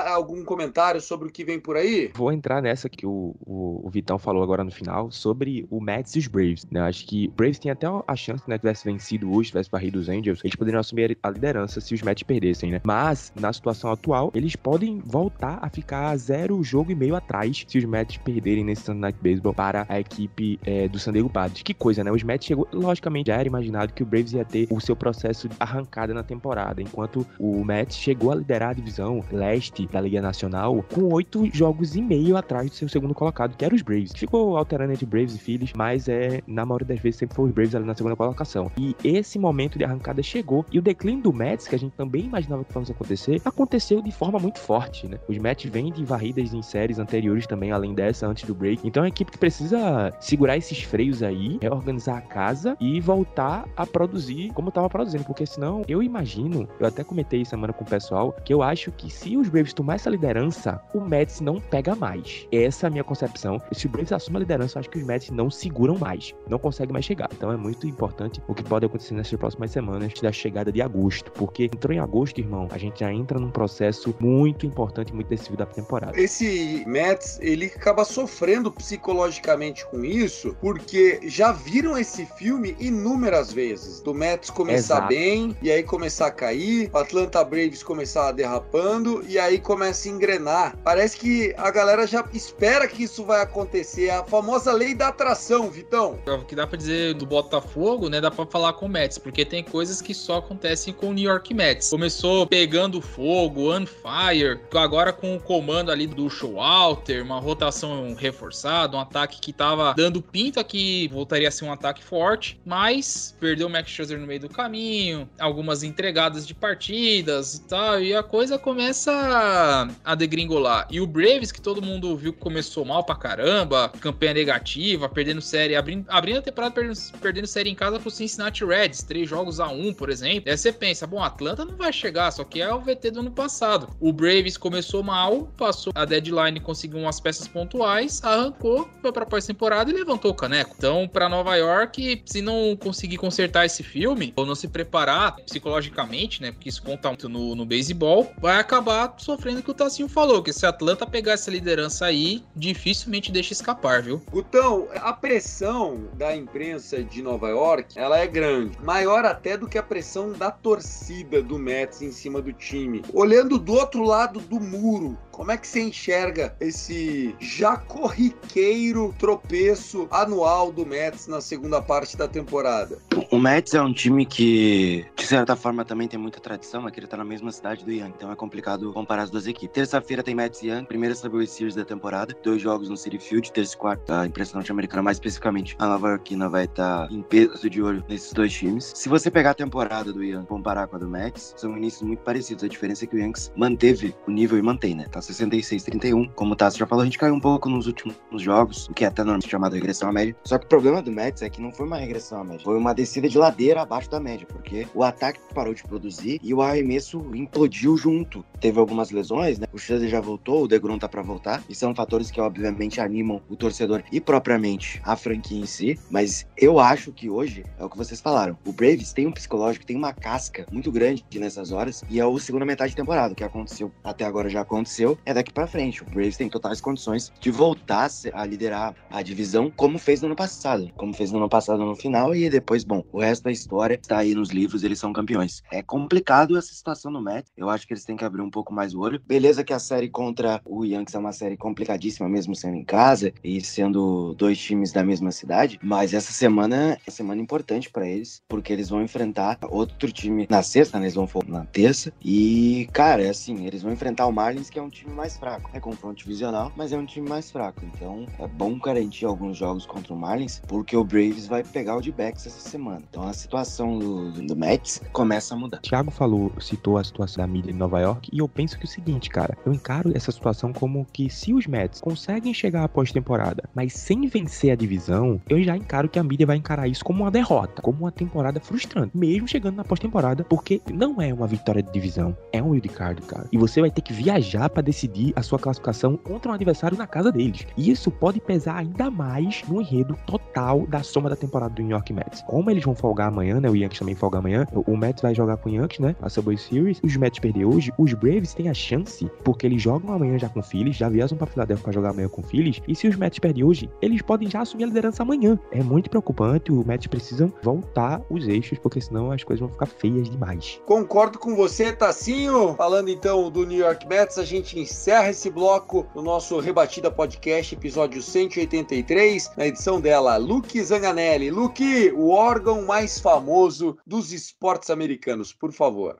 algum comentário sobre o que vem por aí? Vou entrar nessa que o, o, o Vitão falou agora no final, sobre o Mets e os Braves. Né? Acho que o Braves tem até a chance, né, tivesse vencido hoje, tivesse barrido os Angels, eles poderiam assumir a liderança se os Mets perdessem, né? Mas, na situação atual, eles podem voltar a ficar zero jogo e meio atrás se os Mets perderem nesse Sunday Night Baseball para a equipe é, do San Diego Padres. Que coisa, né? Os Mets chegou, logicamente, já era imaginado que o Braves ia ter o seu processo arrancada na temporada, enquanto o Mets chegou a liderar a divisão leste da Liga Nacional com oito jogos e meio atrás do seu segundo colocado, que era os Braves. Ficou alterando entre Braves e Phillies, mas é na maioria das vezes sempre foi os Braves ali na segunda colocação. E esse momento de arrancada chegou e o declínio do Mets, que a gente também imaginava que fosse acontecer, aconteceu de forma muito forte, né? Os Mets vêm de varridas em séries anteriores também, além dessa, antes do break. Então é uma equipe que precisa segurar esses freios aí, reorganizar a casa e voltar a produzir como estava produzindo, porque senão eu imagino, eu até comentei semana com o pessoal, que eu acho que se os Braves tomar essa liderança, o Mets não pega mais. Essa é a minha concepção. Se o Braves assuma a liderança, eu acho que os Mets não seguram mais, não conseguem mais chegar. Então é muito importante o que pode acontecer nessas próximas semanas da chegada de agosto, porque entrou em agosto, irmão, a gente já entra num processo muito importante, muito decisivo da temporada. Esse Mets, ele acaba sofrendo psicologicamente com isso, porque já viram esse filme inúmeras vezes do Mets começar Exato. bem e aí começar a cair, o Atlanta Braves começar derrapando e aí começa a engrenar. Parece que a galera já espera que isso vai acontecer, a famosa lei da atração, Vitão. É o que dá para dizer do Botafogo, né? Dá para falar com o Mets, porque tem coisas que só acontecem com o New York Mets. Começou pegando fogo, on fire, agora com o comando ali do Showalter, uma rotação reforçada, um ataque que tava dando pinta que voltaria a ser um ataque forte, mas perdeu o Max Scherzer no meio do caminho, algumas entregadas de partidas e tal, e a coisa começa a degringolar. E o Braves, que todo mundo viu que começou mal pra caramba, campanha negativa, perdendo série, abrindo, abrindo a temporada, perdendo, perdendo série em casa pro Cincinnati Reds, três jogos a um, por exemplo. Aí você pensa, bom, Atlanta não vai chegar, só que é o VT do ano passado. O Braves começou mal, passou a deadline, conseguiu umas peças pontuais, arrancou, foi pra pós-temporada e levantou o caneco. Então, para Nova York, se não conseguir consertar esse filme, ou não se preparar psicologicamente, né? Porque isso conta muito no, no beisebol, vai acabar sofrendo o que o Tassinho falou, que se Atlanta pegar essa liderança aí, dificilmente deixa escapar, viu? Gutão, a pressão da imprensa de Nova York, ela é grande. Maior até do que a pressão da torcida do Mets em cima do time. Olhando do outro lado do muro, como é que você enxerga esse já corriqueiro tropeço anual do Mets na segunda parte da temporada? O Mets é um time que, de certa forma, também tem muita tradição, é que ele tá na mesma cidade do Young, então é complicado comparar as duas equipes. Terça-feira tem Mets e Young, primeira Subway Series da temporada, dois jogos no City Field, terça e quarta, a imprensa norte-americana, mais especificamente a Nova Yorkina vai estar tá em peso de olho nesses dois times. Se você pegar a temporada do Young e comparar com a do Mets, são inícios muito parecidos, a diferença é que o Yankees manteve o nível e mantém, né? Tá 66-31. Como o Tassi já falou, a gente caiu um pouco nos últimos jogos, o que é até normalmente chamado regressão à média. Só que o problema do Mets é que não foi uma regressão à média, foi uma descida de ladeira abaixo da média, porque o ataque parou de produzir e o arremesso implodiu junto. Teve algumas lesões, né? O Scherzer já voltou, o DeGrom tá para voltar, e são fatores que obviamente animam o torcedor e propriamente a franquia em si, mas eu acho que hoje é o que vocês falaram. O Braves tem um psicológico, tem uma casca muito grande nessas horas e é a segunda metade de temporada. O que aconteceu até agora já aconteceu, é daqui para frente. O Braves tem totais condições de voltar a liderar a divisão como fez no ano passado, como fez no ano passado no final e depois, bom, o resto da história está aí nos livros, eles são campeões. É complicado essa situação no Mets. Eu acho que eles têm que abrir um pouco mais o olho. Beleza que a série contra o Yankees é uma série complicadíssima mesmo sendo em casa e sendo dois times da mesma cidade, mas essa semana é semana importante para eles, porque eles vão enfrentar outro time na sexta, né? Eles vão na terça e, cara, é assim, eles vão enfrentar o Marlins, que é um time mais fraco. É confronto divisional, mas é um time mais fraco. Então, é bom garantir alguns jogos contra o Marlins, porque o Braves vai pegar o de backs essa semana. Então, a situação do, do Mets começa a mudar. Thiago falou, citou a situação da mídia em Nova York, e eu penso que é o seguinte, cara, eu encaro essa situação como que se os Mets conseguem chegar à pós-temporada, mas sem vencer a divisão, eu já encaro que a mídia vai encarar isso como uma derrota, como uma temporada frustrante, mesmo chegando na pós-temporada, porque não é uma vitória de divisão, é um wildcard, cara. E você vai ter que viajar para decidir a sua classificação contra um adversário na casa deles. E isso pode pesar ainda mais no enredo total da soma da temporada do New York Mets. Como eles vão folgar amanhã, né? O Yankees também folga amanhã. O Mets vai jogar com o Yankees, né? A Subway Series. Os Mets perder hoje, os Braves têm a chance, porque eles jogam amanhã já com o Phillies, já viajam para Filadélfia para jogar amanhã com o Phillies. E se os Mets perderem hoje, eles podem já assumir a liderança amanhã. É muito preocupante. O Mets precisam voltar os eixos, porque senão as coisas vão ficar feias demais. Concordo com você, Tassinho. Falando então do New York Mets, a gente encerra esse bloco no nosso Rebatida Podcast, episódio 183, na edição dela, Luke Zanganelli. Luke, o órgão mais famoso dos esportes americanos, por favor.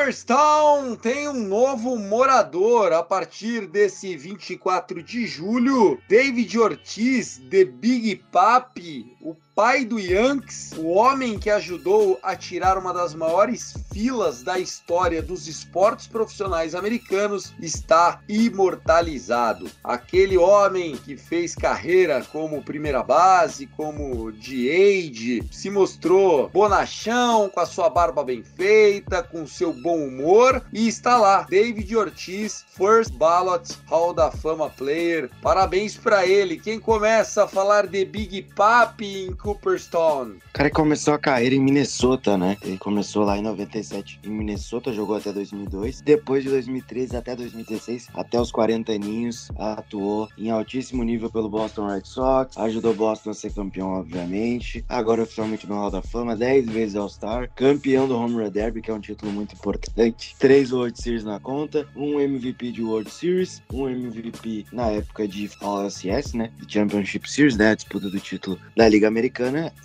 Cooperstown tem um novo morador a partir desse 24 de julho. David Ortiz, The Big Papi, o pai do Yankees, o homem que ajudou a tirar uma das maiores filas da história dos esportes profissionais americanos, está imortalizado. Aquele homem que fez carreira como primeira base, como DH, se mostrou bonachão, com a sua barba bem feita, com seu bom humor e está lá, David Ortiz, First Ballot Hall da Fama Player. Parabéns para ele. Quem começa a falar de Big Papi Cooperstown? O cara começou a carreira em Minnesota, né? Ele começou lá em 97 em Minnesota, jogou até 2002. Depois de 2013 até 2016, até os 40 aninhos, atuou em altíssimo nível pelo Boston Red Sox, ajudou Boston a ser campeão, obviamente. Agora oficialmente no Hall da Fama, 10 vezes All-Star, campeão do Home Run Derby, que é um título muito importante. Três World Series na conta, um MVP de World Series, um MVP na época de All-LCS, né? Championship Series, né? A disputa do título da Liga Americana.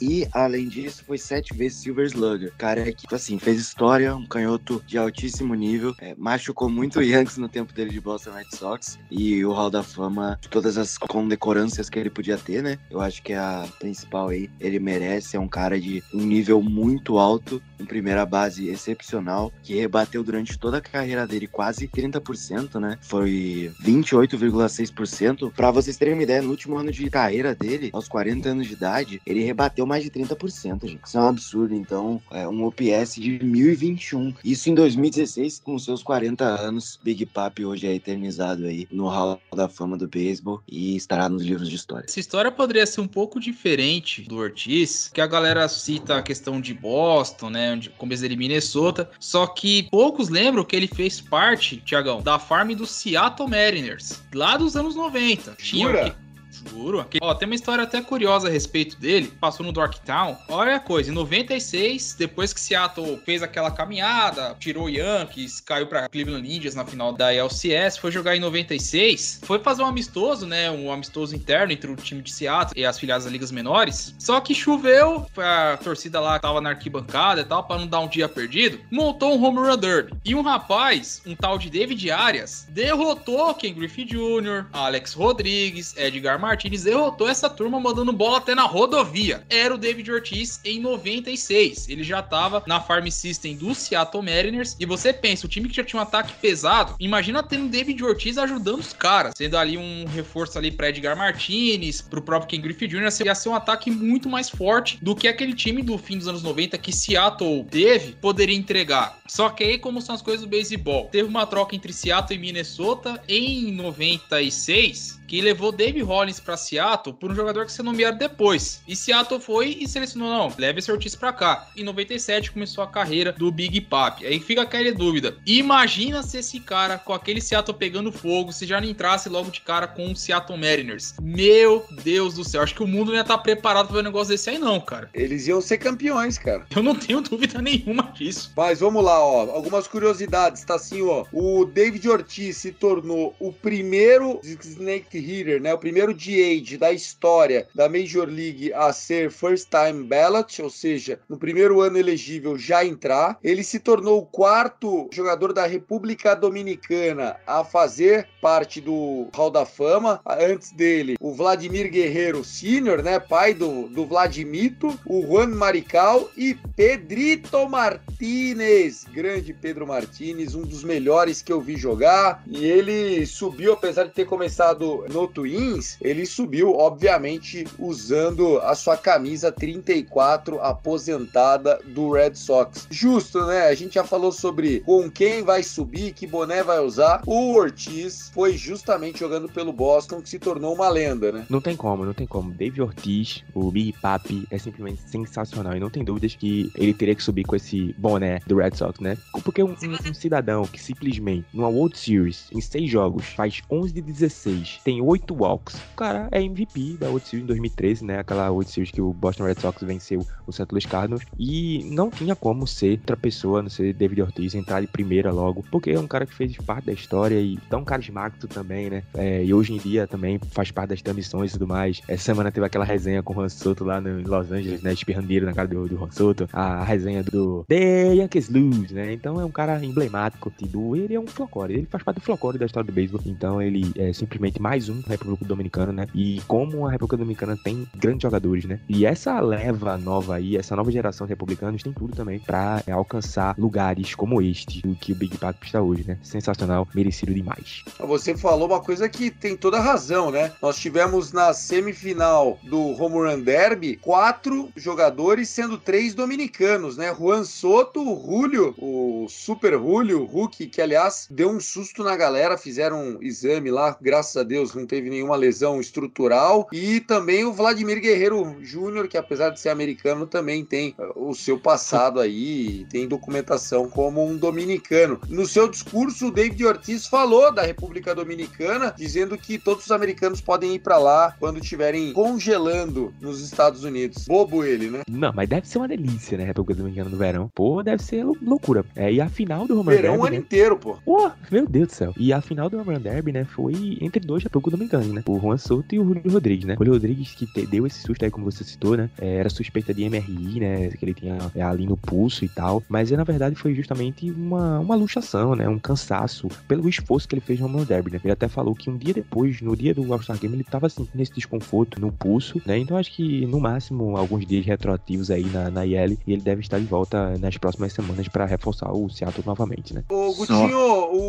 E, além disso, foi sete vezes Silver Slugger. Cara que, assim, fez história, um canhoto de altíssimo nível. É, machucou muito o Yankees no tempo dele de Boston Red Sox. E o Hall da Fama, de todas as condecorâncias que ele podia ter, né? Eu acho que é a principal aí, ele merece. É um cara de um nível muito alto, em primeira base excepcional, que rebateu durante toda a carreira dele quase 30%, né? Foi 28,6%. Para vocês terem uma ideia, no último ano de carreira dele, aos 40 anos de idade, ele rebateu mais de 30%, gente. Isso é um absurdo. Então, é um OPS de 1021. Isso em 2016, com seus 40 anos. Big Papi hoje é eternizado aí no Hall da Fama do beisebol e estará nos livros de história. Essa história poderia ser um pouco diferente do Ortiz, que a galera cita a questão de Boston, né? Onde começo dele Minnesota. Só que poucos lembram que ele fez parte, Tiagão, da farm do Seattle Mariners, lá dos anos 90. Tinha Jura? Juro. Aquele- Ó, tem uma história até curiosa a respeito dele. Passou no Dorktown. Olha a coisa, em 96, depois que Seattle fez aquela caminhada, tirou Yankees, caiu pra Cleveland Indians na final da LCS, foi jogar em 96, foi fazer um amistoso, né? Um amistoso interno entre o time de Seattle e as filiadas das ligas menores. Só que choveu, a torcida lá tava na arquibancada e tal, pra não dar um dia perdido, montou um home run derby. E um rapaz, um tal de David Arias, derrotou Ken Griffey Jr., Alex Rodrigues, Edgar Martinez, derrotou essa turma mandando bola até na rodovia. Era o David Ortiz em 96. Ele já tava na farm system do Seattle Mariners. E você pensa, o time que já tinha um ataque pesado, imagina tendo o David Ortiz ajudando os caras, sendo ali um reforço ali para Edgar Martinez, pro próprio Ken Griffey Jr. ia ser um ataque muito mais forte do que aquele time do fim dos anos 90 que Seattle teve, poderia entregar. Só que aí, como são as coisas do beisebol, teve uma troca entre Seattle e Minnesota em 96 que levou Dave Hollins para Seattle por um jogador que ser nomeado depois. E Seattle foi e selecionou, não, leve esse Ortiz para cá. Em 97 começou a carreira do Big Papi. Aí fica aquela dúvida. Imagina se esse cara, com aquele Seattle pegando fogo, se já não entrasse logo de cara com o Seattle Mariners. Meu Deus do céu, acho que o mundo não ia estar preparado para um negócio desse aí não, cara. Eles iam ser campeões, cara. Eu não tenho dúvida nenhuma disso. Mas vamos lá, ó. Algumas curiosidades. Tá assim, ó. O David Ortiz se tornou o primeiro Snake Hitter, né? O primeiro DH da história da Major League a ser first time ballot, ou seja, no primeiro ano elegível já entrar. Ele se tornou o quarto jogador da República Dominicana a fazer parte do Hall da Fama. Antes dele, o Vladimir Guerreiro Sr., né? Pai do, do Vladimito, o Juan Marical e Pedrito Martinez. Grande Pedro Martinez, um dos melhores que eu vi jogar. E ele subiu, apesar de ter começado no Twins, ele subiu, obviamente, usando a sua camisa 34 aposentada do Red Sox. Justo, né? A gente já falou sobre com quem vai subir, que boné vai usar. O Ortiz foi justamente jogando pelo Boston que se tornou uma lenda, né? Não tem como, não tem como. David Ortiz, o Big Papi, é simplesmente sensacional. E não tem dúvidas que ele teria que subir com esse boné do Red Sox, né? Porque um, um- um cidadão que simplesmente, numa World Series, em seis jogos, faz 11 de 16, tem oito walks, o cara é MVP da World Series em 2013, né? Aquela World Series que o Boston Red Sox venceu o St. Louis Cardinals. E não tinha como ser outra pessoa, não ser David Ortiz, entrar de primeira logo, porque é um cara que fez parte da história e tão carismático também, né? É, e hoje em dia também faz parte das transmissões e tudo mais. Essa semana teve aquela resenha com o Han Soto lá em Los Angeles, né? Espirrando dinheiro na cara do, do Han Soto. A, resenha do The Yankees Lose, né? Então é um cara emblemático. Tipo, ele é um flocório. Ele faz parte do flocório da história do beisebol. Então ele é simplesmente mais um da República Dominicana, né? E como a República Dominicana tem grandes jogadores, né? E essa leva nova aí, essa nova geração de republicanos tem tudo também pra é, alcançar lugares como este, que o Big Papi está hoje, né? Sensacional, merecido demais. Você falou uma coisa que tem toda razão, né? Nós tivemos na semifinal do Home Run Derby quatro jogadores, sendo três dominicanos, né? Juan Soto, Julio, o Super Julio, Hulk, que aliás deu um susto na galera, fizeram um exame lá, graças a Deus não teve nenhuma lesão estrutural, e também o Vladimir Guerreiro Júnior, que apesar de ser americano, também tem eh, o seu passado aí, tem documentação como um dominicano. No seu discurso, o David Ortiz falou da República Dominicana, dizendo que todos os americanos podem ir pra lá quando estiverem congelando nos Estados Unidos. Bobo ele, né? Não, mas deve ser uma delícia, né? República Dominicana no verão. Pô, deve ser lou- loucura. É, e a final do Home Run Verão o ano né? inteiro, pô. Pô, meu Deus do céu. E a final do Run Derby, né, foi entre dois República Dominicanos, né? O Juan Soto e o Julio Rodrigues, né? O Julio Rodrigues que te- deu esse susto aí, como você citou, né? É, era suspeita de MRI, né? Que ele tinha é, ali no pulso e tal. Mas na verdade foi justamente uma, uma luxação, né? Um cansaço pelo esforço que ele fez no Home Derby, né? Ele até falou que um dia depois, no dia do All-Star Game, ele tava assim, nesse desconforto no pulso, né? Então acho que no máximo alguns dias retroativos aí na, na IL e ele deve estar de volta nas próximas semanas pra reforçar o Seattle novamente, né? Ô, Gutinho,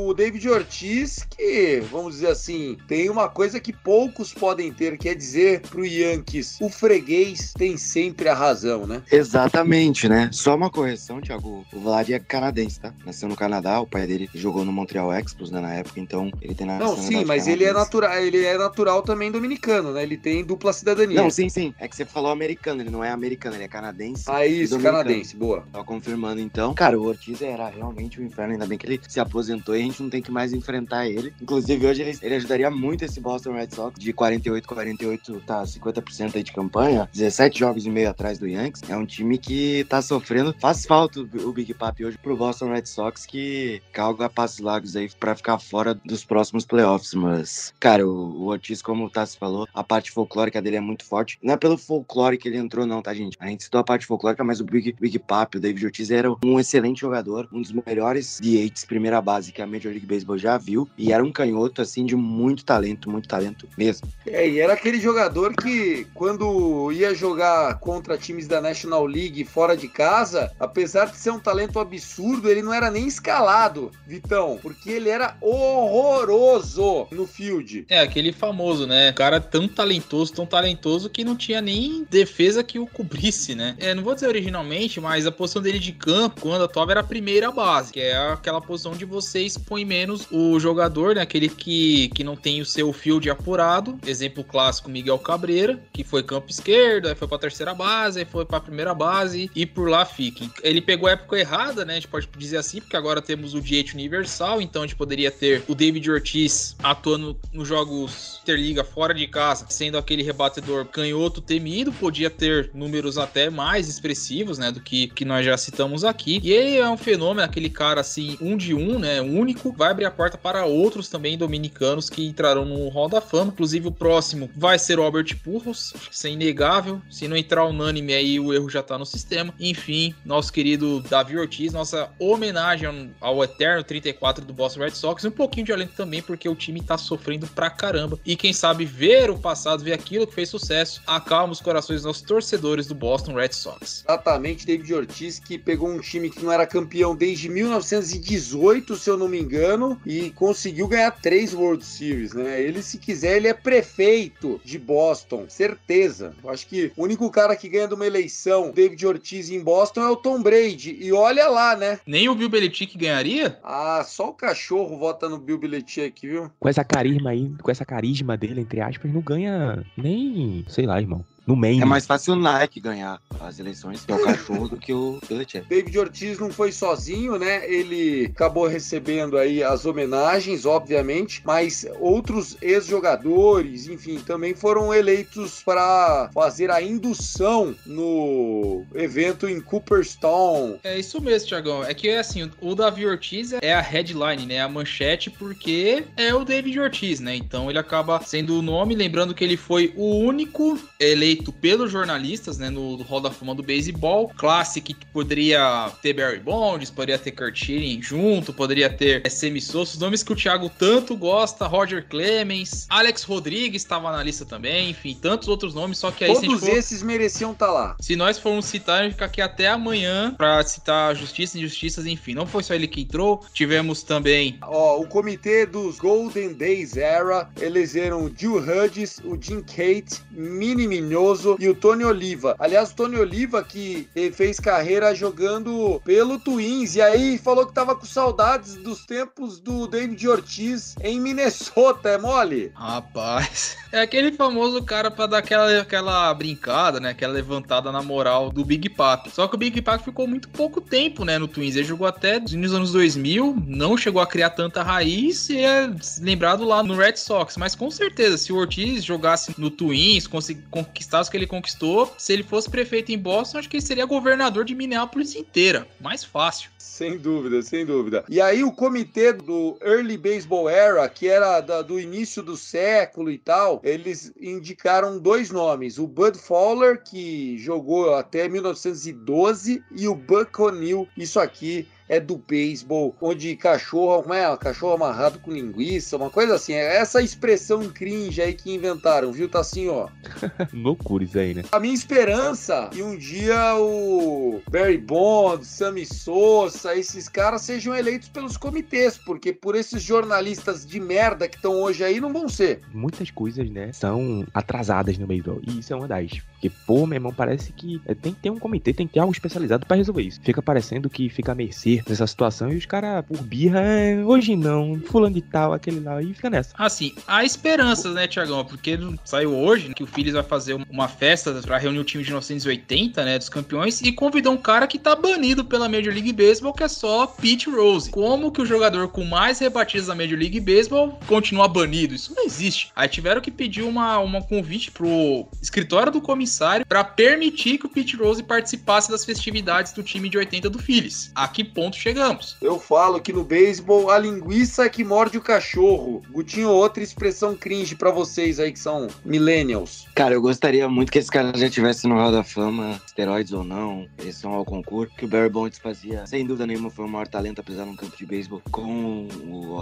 o David Ortiz, que, vamos dizer assim, tem uma coisa que poucos podem ter, quer dizer pro Yankees, o freguês tem sempre a razão, né? Exatamente, né? Só uma correção, Thiago. O Vlad é canadense, tá? Nasceu no Canadá, o pai dele jogou no Montreal Expos, né, na época, então ele tem Não, nacionalidade sim, mas ele é natural, ele é natural também dominicano, né? Ele tem dupla cidadania. Não, sim, sim. É que você falou americano, ele não é americano, ele é canadense. Ah, isso, canadense, boa. Só confirmando então. Cara, o Ortiz era realmente um inferno, ainda bem que ele se aposentou e a gente não tem que mais enfrentar ele. Inclusive, hoje ele, ele ajudaria muito esse Boston Red Sox de 48 48 tá 50% aí de campanha, 17 jogos e meio atrás do Yankees. É um time que tá sofrendo. Faz falta o Big Papi hoje pro Boston Red Sox que calga passos largos aí para ficar fora dos próximos playoffs, mas cara, o, o Ortiz como o Tassi falou, a parte folclórica dele é muito forte. Não é pelo folclore que ele entrou não, tá gente? A gente citou a parte folclórica, mas o Big Big Papi, o David Ortiz era um excelente jogador, um dos melhores DHs primeira base que a Major League Baseball já viu e era um canhoto assim de muito talento, muito talento mesmo. É, e era aquele jogador que quando ia jogar contra times da National League fora de casa, apesar de ser um talento absurdo, ele não era nem escalado, Vitão, porque ele era horroroso no field. É, aquele famoso, né? O cara tão talentoso, tão talentoso que não tinha nem defesa que o cobrisse, né? É, não vou dizer originalmente, mas a posição dele de campo, quando atuava, era a primeira base, que é aquela posição onde você expõe menos o jogador, né? Aquele que, que não tem o seu field apurado. Exemplo clássico, Miguel Cabreira, que foi campo esquerdo, aí foi pra terceira base, aí foi pra primeira base e por lá fica. Ele pegou a época errada, né? A gente pode dizer assim, porque agora temos o DH universal, então a gente poderia ter o David Ortiz atuando nos jogos Interliga fora de casa, sendo aquele rebatedor canhoto temido, podia ter números até mais expressivos, né, do que, que nós já citamos aqui. E ele é um fenômeno, aquele cara assim, um de um, né, único, vai abrir a porta para outros também dominicanos que entrarão no Hall da Fama. Inclusive o próximo vai ser o Albert que isso é inegável. Se não entrar unânime aí, o erro já tá no sistema. Enfim, nosso querido Davi Ortiz, nossa homenagem ao eterno 34 do Boston Red Sox, um pouquinho de alento também, porque o time tá sofrendo pra caramba. E quem sabe ver o passado, ver aquilo que fez sucesso, acalma os corações dos torcedores do Boston Red Sox. Exatamente, David Ortiz, que pegou um time que não era campeão desde 1918, se eu não me engano, e conseguiu ganhar três World Series, né? Ele, se quiser, ele é prefeito de Boston, certeza. Eu acho que o único cara que ganha de uma eleição, David Ortiz em Boston, é o Tom Brady. E olha lá, né? Nem o Bill Belichick ganharia? Ah, só o cachorro vota no Bill Belichick, viu? Com essa carisma aí, com essa carisma dele, entre aspas, não ganha nem, sei lá, irmão. No. É mais fácil o Nike ganhar as eleições, que é o cachorro, do que o Belichick. David Ortiz não foi sozinho, né? Ele acabou recebendo aí as homenagens, obviamente, mas outros ex-jogadores, enfim, também foram eleitos para fazer a indução no evento em Cooperstown. É isso mesmo, Thiagão. É que assim, o Davi Ortiz é a headline, né? A manchete, porque é o David Ortiz, né? Então ele acaba sendo o nome, lembrando que ele foi o único eleito pelos jornalistas, né, no, Hall da Fama do Beisebol. Classic que poderia ter Barry Bonds, poderia ter Kurt Schilling junto, poderia ter é, Semi Sosa, os nomes que o Thiago tanto gosta, Roger Clemens, Alex Rodrigues estava na lista também, enfim, tantos outros nomes, só que aí Todos for... esses mereciam estar tá lá. Se nós formos citar, a gente fica aqui até amanhã para citar justiça e injustiças, enfim, não foi só ele que entrou, tivemos também... Ó, o comitê dos Golden Days Era elegeram o Jill Hudges, o Jim Kate, Mini Minho e o Tony Oliva. Aliás, o Tony Oliva que fez carreira jogando pelo Twins e aí falou que tava com saudades dos tempos do David Ortiz em Minnesota, é mole? Rapaz, é aquele famoso cara para dar aquela, aquela brincada, né? Aquela levantada na moral do Big Papi. Só que o Big Papi ficou muito pouco tempo, né, no Twins. Ele jogou até nos anos 2000, não chegou a criar tanta raiz e é lembrado lá no Red Sox. Mas com certeza, se o Ortiz jogasse no Twins, conquistar que ele conquistou. Se ele fosse prefeito em Boston, acho que ele seria governador de Minneapolis inteira. Mais fácil. Sem dúvida, sem dúvida. E aí o comitê do Early Baseball Era, que era da, do início do século e tal, eles indicaram dois nomes. O Bud Fowler, que jogou até 1912, e o Buck O'Neill. Isso aqui é do beisebol, onde cachorro, como é? Cachorro amarrado com linguiça, uma coisa assim. É essa expressão cringe aí que inventaram, viu? Tá assim, ó. Loucura isso aí, né? A minha esperança que um dia o Barry Bond, Sammy Sosa, esses caras sejam eleitos pelos comitês, porque por esses jornalistas de merda que estão hoje aí não vão ser. Muitas coisas, né, são atrasadas no beisebol. E isso é uma das. Porque, pô, meu irmão, parece que é, tem que ter um comitê, tem que ter algo especializado para resolver isso. Fica parecendo que fica a mercê nessa situação e os caras, por birra, é, hoje não, fulano de tal, aquele lá, e fica nessa. Assim, há esperanças, né, Tiagão? Porque saiu hoje né, que o Phillies vai fazer uma festa para reunir o time de 1980, né, dos campeões, e convidou um cara que tá banido pela Major League Baseball, que é só Pete Rose. Como que o jogador com mais rebatidas da Major League Baseball continua banido? Isso não existe. Aí tiveram que pedir uma, uma convite pro escritório do comissário para permitir que o Pete Rose participasse das festividades do time de 80 do Phillies. A que ponto chegamos? Eu falo que no beisebol a linguiça é que morde o cachorro. Gutinho, outra expressão cringe pra vocês aí que são millennials. Cara, eu gostaria muito que esse cara já tivesse no Hall da Fama, esteroides ou não, eles são ao concurso, que o Barry Bonds fazia, sem dúvida nenhuma, foi o maior talento, apesar de um campo de beisebol, com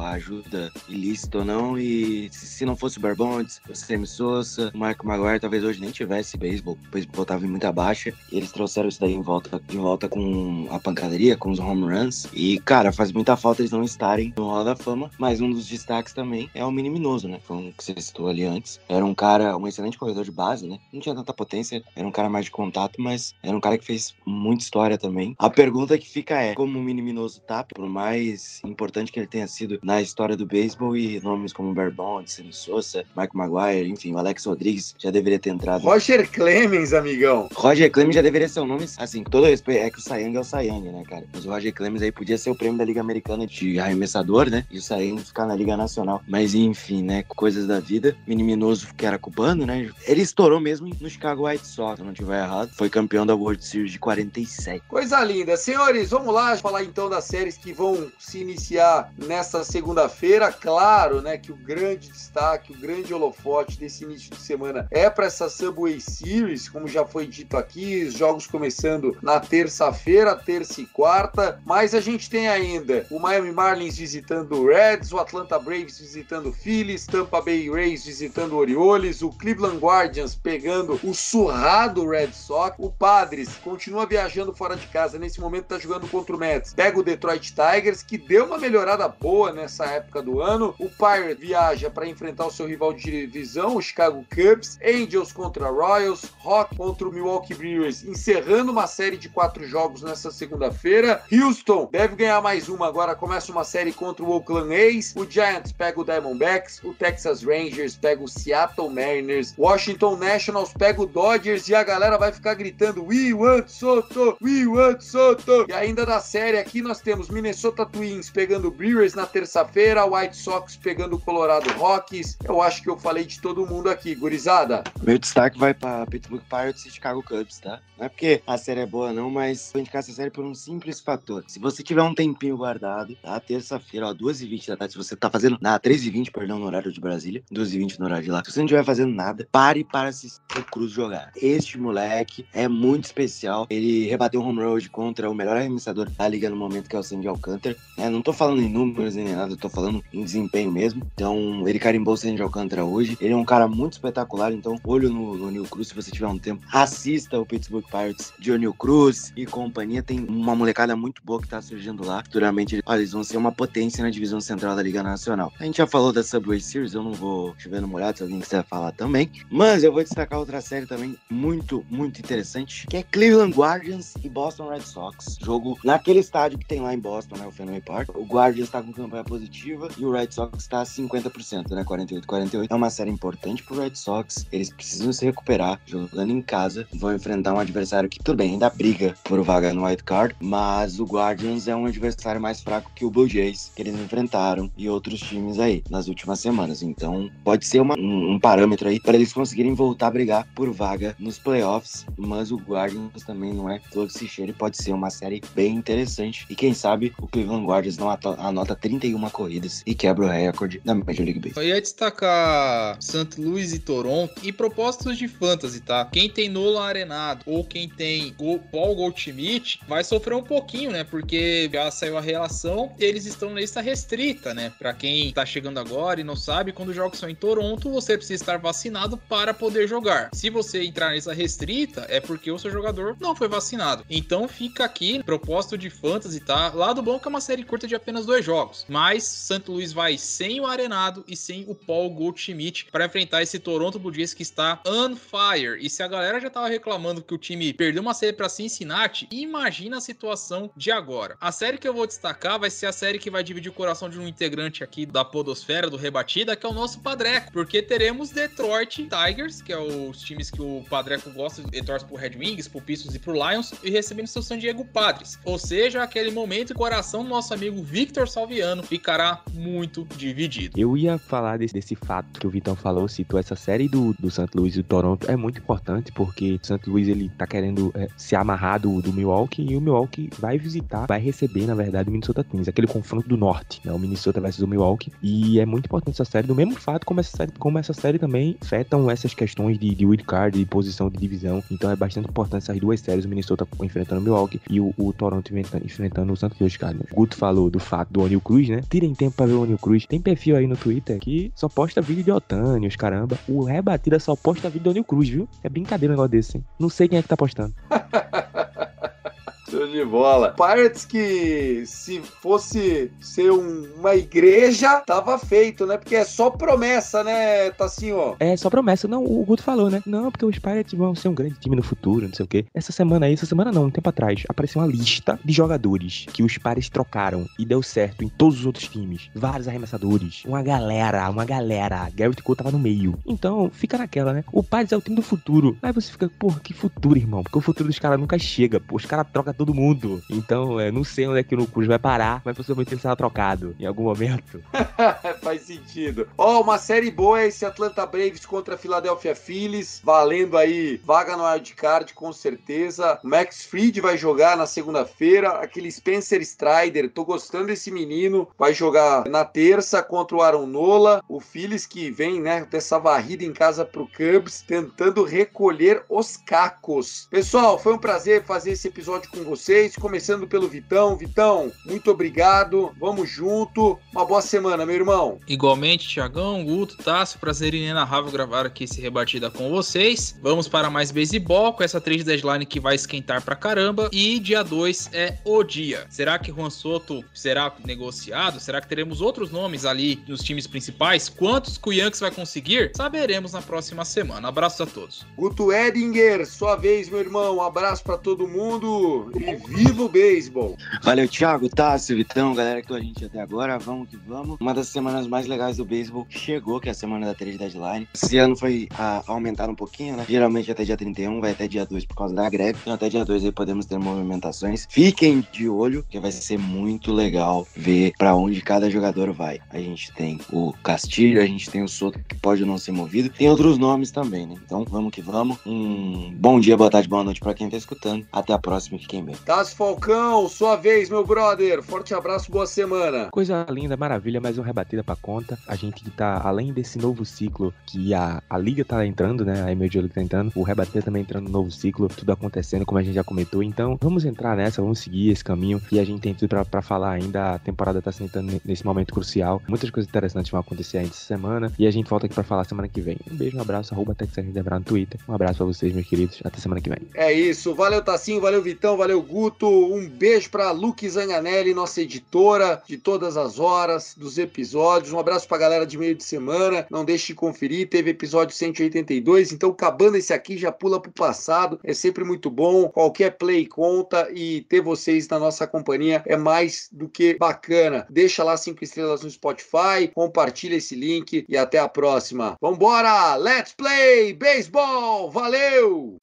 a ajuda ilícita ou não, e se, se não fosse o Barry Bonds, o Sammy Sosa, o Marco Maguire, talvez hoje nem tivesse beisebol, o beisebol tava em muita baixa, e eles trouxeram isso daí em volta, de volta com a pancadaria, com os home runs, e cara, faz muita falta eles não estarem no Hall da Fama, mas um dos destaques também é o Mini Minoso, né, foi um que você citou ali antes, era um cara, um excelente corredor de base, né, não tinha tanta potência, era um cara mais de contato, mas era um cara que fez muita história também. A pergunta que fica é, como o Mini Minoso tá, por mais importante que ele tenha sido na história do beisebol e nomes como Barry Bonds, Sammy Sosa, Mike Maguire, enfim, o Alex Rodrigues já deveria ter entrado. Roger Clemens, amigão. Roger Clemens já deveria ser um nome, assim, todo respeito, é que o Sayang é o Sayang, né, cara? Mas o Roger Clemens aí podia ser o prêmio da Liga Americana de arremessador, né? E o Sayang ficar na Liga Nacional. Mas enfim, né, coisas da vida. Miniminoso que era cubano, né? Ele estourou mesmo no Chicago White Sox, se não tiver errado. Foi campeão da World Series de 47. Coisa linda. Senhores, vamos lá falar então das séries que vão se iniciar nesta segunda-feira. Claro, né, que o grande destaque, o grande holofote desse início de semana é para essa Subway Series, como já foi dito aqui, os jogos começando na terça-feira, terça e quarta, mas a gente tem ainda o Miami Marlins visitando o Reds, o Atlanta Braves visitando o Phillies, Tampa Bay Rays visitando o Orioles, o Cleveland Guardians pegando o surrado Red Sox, o Padres continua viajando fora de casa, nesse momento tá jogando contra o Mets, pega o Detroit Tigers, que deu uma melhorada boa nessa época do ano, o Pirate viaja para enfrentar o seu rival de divisão, o Chicago Cubs, Angels contra Royals, Rock contra o Milwaukee Brewers, encerrando uma série de quatro jogos nessa segunda-feira, Houston deve ganhar mais uma, agora começa uma série contra o Oakland A's, o Giants pega o Diamondbacks, o Texas Rangers pega o Seattle Mariners, Washington Nationals pega o Dodgers e a galera vai ficar gritando We want Soto, we want Soto. E ainda na série aqui nós temos Minnesota Twins pegando o Brewers na terça-feira, White Sox pegando o Colorado Rockies. Eu acho que eu falei de todo mundo aqui, gurizada. Meu destaque vai para Pittsburgh Pirates e Chicago Cubs, tá? Não é porque a série é boa, não, mas vou indicar essa série por um simples fator. Se você tiver um tempinho guardado, tá? Terça-feira, ó, 2h20 da tarde, se você tá fazendo. Na 3h20, perdão, no horário de Brasília, 2h20 no horário de lá. Se você não estiver fazendo nada, pare para assistir o Cruz jogar. Este moleque é muito especial. Ele rebateu um home run hoje contra o melhor arremessador da liga no momento, que é o Sandy Alcântara. É, não tô falando em números nem nada, eu tô falando em desempenho mesmo. Então, ele carimbou o Sandy Alcântara hoje. Ele é um cara muito espetacular, então olho no, no Neil Cruz se você tiver um tempo. Assista o Pittsburgh Pirates de O'Neal Cruz e companhia. Tem uma molecada muito boa que tá surgindo lá. Futuramente, olha, eles vão ser uma potência na divisão central da Liga Nacional. A gente já falou da Subway Series, eu não vou chover no molhado se alguém quiser falar também. Mas eu vou destacar outra série também muito, muito interessante, que é Cleveland Guardians e Boston Red Sox. Jogo naquele estádio que tem lá em Boston, né, o Fenway Park. O Guardians tá com campanha positiva e o Red Sox tá 50%, né, 48-48. É uma série importante pro Red Sox. Eles precisam se recuperar jogando em casa. Vão enfrentar um adversário que, tudo bem, ainda briga por vaga no White Card, mas o Guardians é um adversário mais fraco que o Blue Jays, que eles enfrentaram, e outros times aí nas últimas semanas. Então, pode ser uma- um, um parâmetro aí para eles conseguirem voltar a brigar por vaga nos playoffs, mas o Guardians também não é todo que se e pode ser uma série bem interessante. E quem sabe o Cleveland Guardians não anota 31 corridas e quebra o recorde da Major League Baseball. Eu ia destacar St. Louis e Toronto e propósitos de fantasy, tá? Quem tem Nolan Arenado ou quem tem Paul Goldschmidt vai sofrer um pouquinho, né? Porque já saiu a relação, eles estão na lista restrita, né? Pra quem tá chegando agora e não sabe, quando os jogos são em Toronto, você precisa estar vacinado para poder jogar. Se você entrar lista restrita, é porque o seu jogador não foi vacinado. Então fica aqui, propósito de fantasy, tá? Lado bom que é uma série curta de apenas dois jogos. Mas Santo Luiz vai sem o Arenado e sem o Paul Goldschmidt para enfrentar esse Toronto Blue Jays que está on fire. E se a galera já tava reclamando que o time perdeu uma série para Cincinnati, imagina a situação de agora. A série que eu vou destacar vai ser a série que vai dividir o coração de um integrante aqui da podosfera do Rebatida, que é o nosso Padreco, porque teremos Detroit Tigers, que é os times que o Padreco gosta, ele torce pro Red Wings, pro Pistons e pro Lions, e recebendo seu San Diego Padres. Ou seja, aquele momento e coração do nosso amigo Victor Salviano ficará muito dividido. Eu ia falar desse, desse fato que o Vitão falou, citou essa série do, do St. Louis e do Toronto é muito importante porque o St. Ele tá querendo é, se amarrar do, do Milwaukee e o Milwaukee vai visitar, vai receber na verdade o Minnesota Twins, aquele confronto do norte, né? O Minnesota versus o Milwaukee e é muito importante essa série do mesmo fato como essa série, como essa série também afetam essas questões de, de wild card, de posição de divisão. Então é bastante importante essas duas séries, o Minnesota enfrentando o Milwaukee e o, o Toronto enfrentando, o St. Louis Cardinals. Guto falou do fato do O'Neal Cruz, né? Tirem tempo pra ver o O'Neal Cruz. Tem perfil aí no Twitter que só posta vídeo de Otani, os caramba. O Rebatida só posta vídeo do O'Neal Cruz, viu? É brincadeira um negócio desse, hein? Não sei quem é que tá postando. Show de bola. Pirates que se fosse ser um- uma igreja, tava feito, né? Porque é só promessa, né, Tassinho? É só promessa. Não, o Guto falou, né? Não, porque os Pirates vão ser um grande time no futuro, não sei o quê. Essa semana aí, essa semana não, um tempo atrás, apareceu uma lista de jogadores que os Pirates trocaram e deu certo em todos os outros times. Vários arremessadores. Uma galera, uma galera. Garrett Cole tava no meio. Então, fica naquela, né? O Pirates é o time do futuro. Aí você fica, porra, que futuro, irmão? Porque o futuro dos caras nunca chega, pô. Os caras trocam todo mundo. Então, é, não sei onde é que o Cruz vai parar, mas possivelmente ele será trocado em algum momento. Faz sentido. Ó, uma série boa é esse Atlanta Braves contra a Philadelphia Phillies, valendo aí vaga no wildcard com certeza. O Max Fried vai jogar na segunda-feira, aquele Spencer Strider, tô gostando desse menino, vai jogar na terça contra o Aaron Nola, o Phillies que vem, né, dessa varrida em casa pro Cubs, tentando recolher os cacos. Pessoal, foi um prazer fazer esse episódio com vocês, começando pelo Vitão. Vitão, muito obrigado, vamos junto, uma boa semana, meu irmão. Igualmente, Thiagão, Guto, Tássio, prazer inenarrável gravar aqui esse Rebatida com vocês. Vamos para mais beisebol com essa trade deadline que vai esquentar pra caramba. E dia 2 é o dia. Será que Juan Soto será negociado? Será que teremos outros nomes ali nos times principais? Quantos que o Yankees vai conseguir? Saberemos na próxima semana. Abraços a todos. Guto Edinger, sua vez, meu irmão. Um abraço pra todo mundo e viva o beisebol. Valeu, Thiago, Tássio, Vitão, galera que a gente até agora. Vamos que vamos. Uma das semanas mais legais do beisebol chegou, que é a semana da trade deadline. Esse ano foi a, aumentar um pouquinho, né? Geralmente até dia 31, vai até dia 2 por causa da greve. Então até dia 2 aí podemos ter movimentações. Fiquem de olho, que vai ser muito legal ver pra onde cada jogador vai. A gente tem o Castilho, a gente tem o Soto, que pode não ser movido. Tem outros nomes também, né? Então vamos que vamos. Um bom dia, boa tarde, boa noite pra quem tá escutando. Até a próxima, fiquem bem. Tassi Falcão, sua vez, meu brother. Forte abraço, boa semana. Coisa linda, maravilha, mais uma rebatida pra conta. A gente que tá, além desse novo ciclo que a, a Liga tá entrando, né? A MLB League tá entrando, o rebater também entrando no novo ciclo, tudo acontecendo, como a gente já comentou. Então, vamos entrar nessa, vamos seguir esse caminho e a gente tem tudo pra, pra falar ainda. A temporada tá se entrando nesse momento crucial. Muitas coisas interessantes vão acontecer ainda essa semana e a gente volta aqui pra falar semana que vem. Um beijo, um abraço, arroba Texas no Twitter. Um abraço pra vocês, meus queridos. Até semana que vem. É isso. Valeu, Tassinho. Valeu, Vitão. Valeu, Guto. Um beijo pra Luke Zanganelli, nossa editora de todas as horas dos episódios. Um abraço pra galera de meio de semana. Não deixe de conferir. Teve episódio 182. Então, acabando esse aqui, já pula pro passado. É sempre muito bom. Qualquer play conta e ter vocês na nossa companhia é mais do que bacana. Deixa lá cinco estrelas no Spotify, compartilha esse link e até a próxima. Vambora! Let's play baseball! Valeu!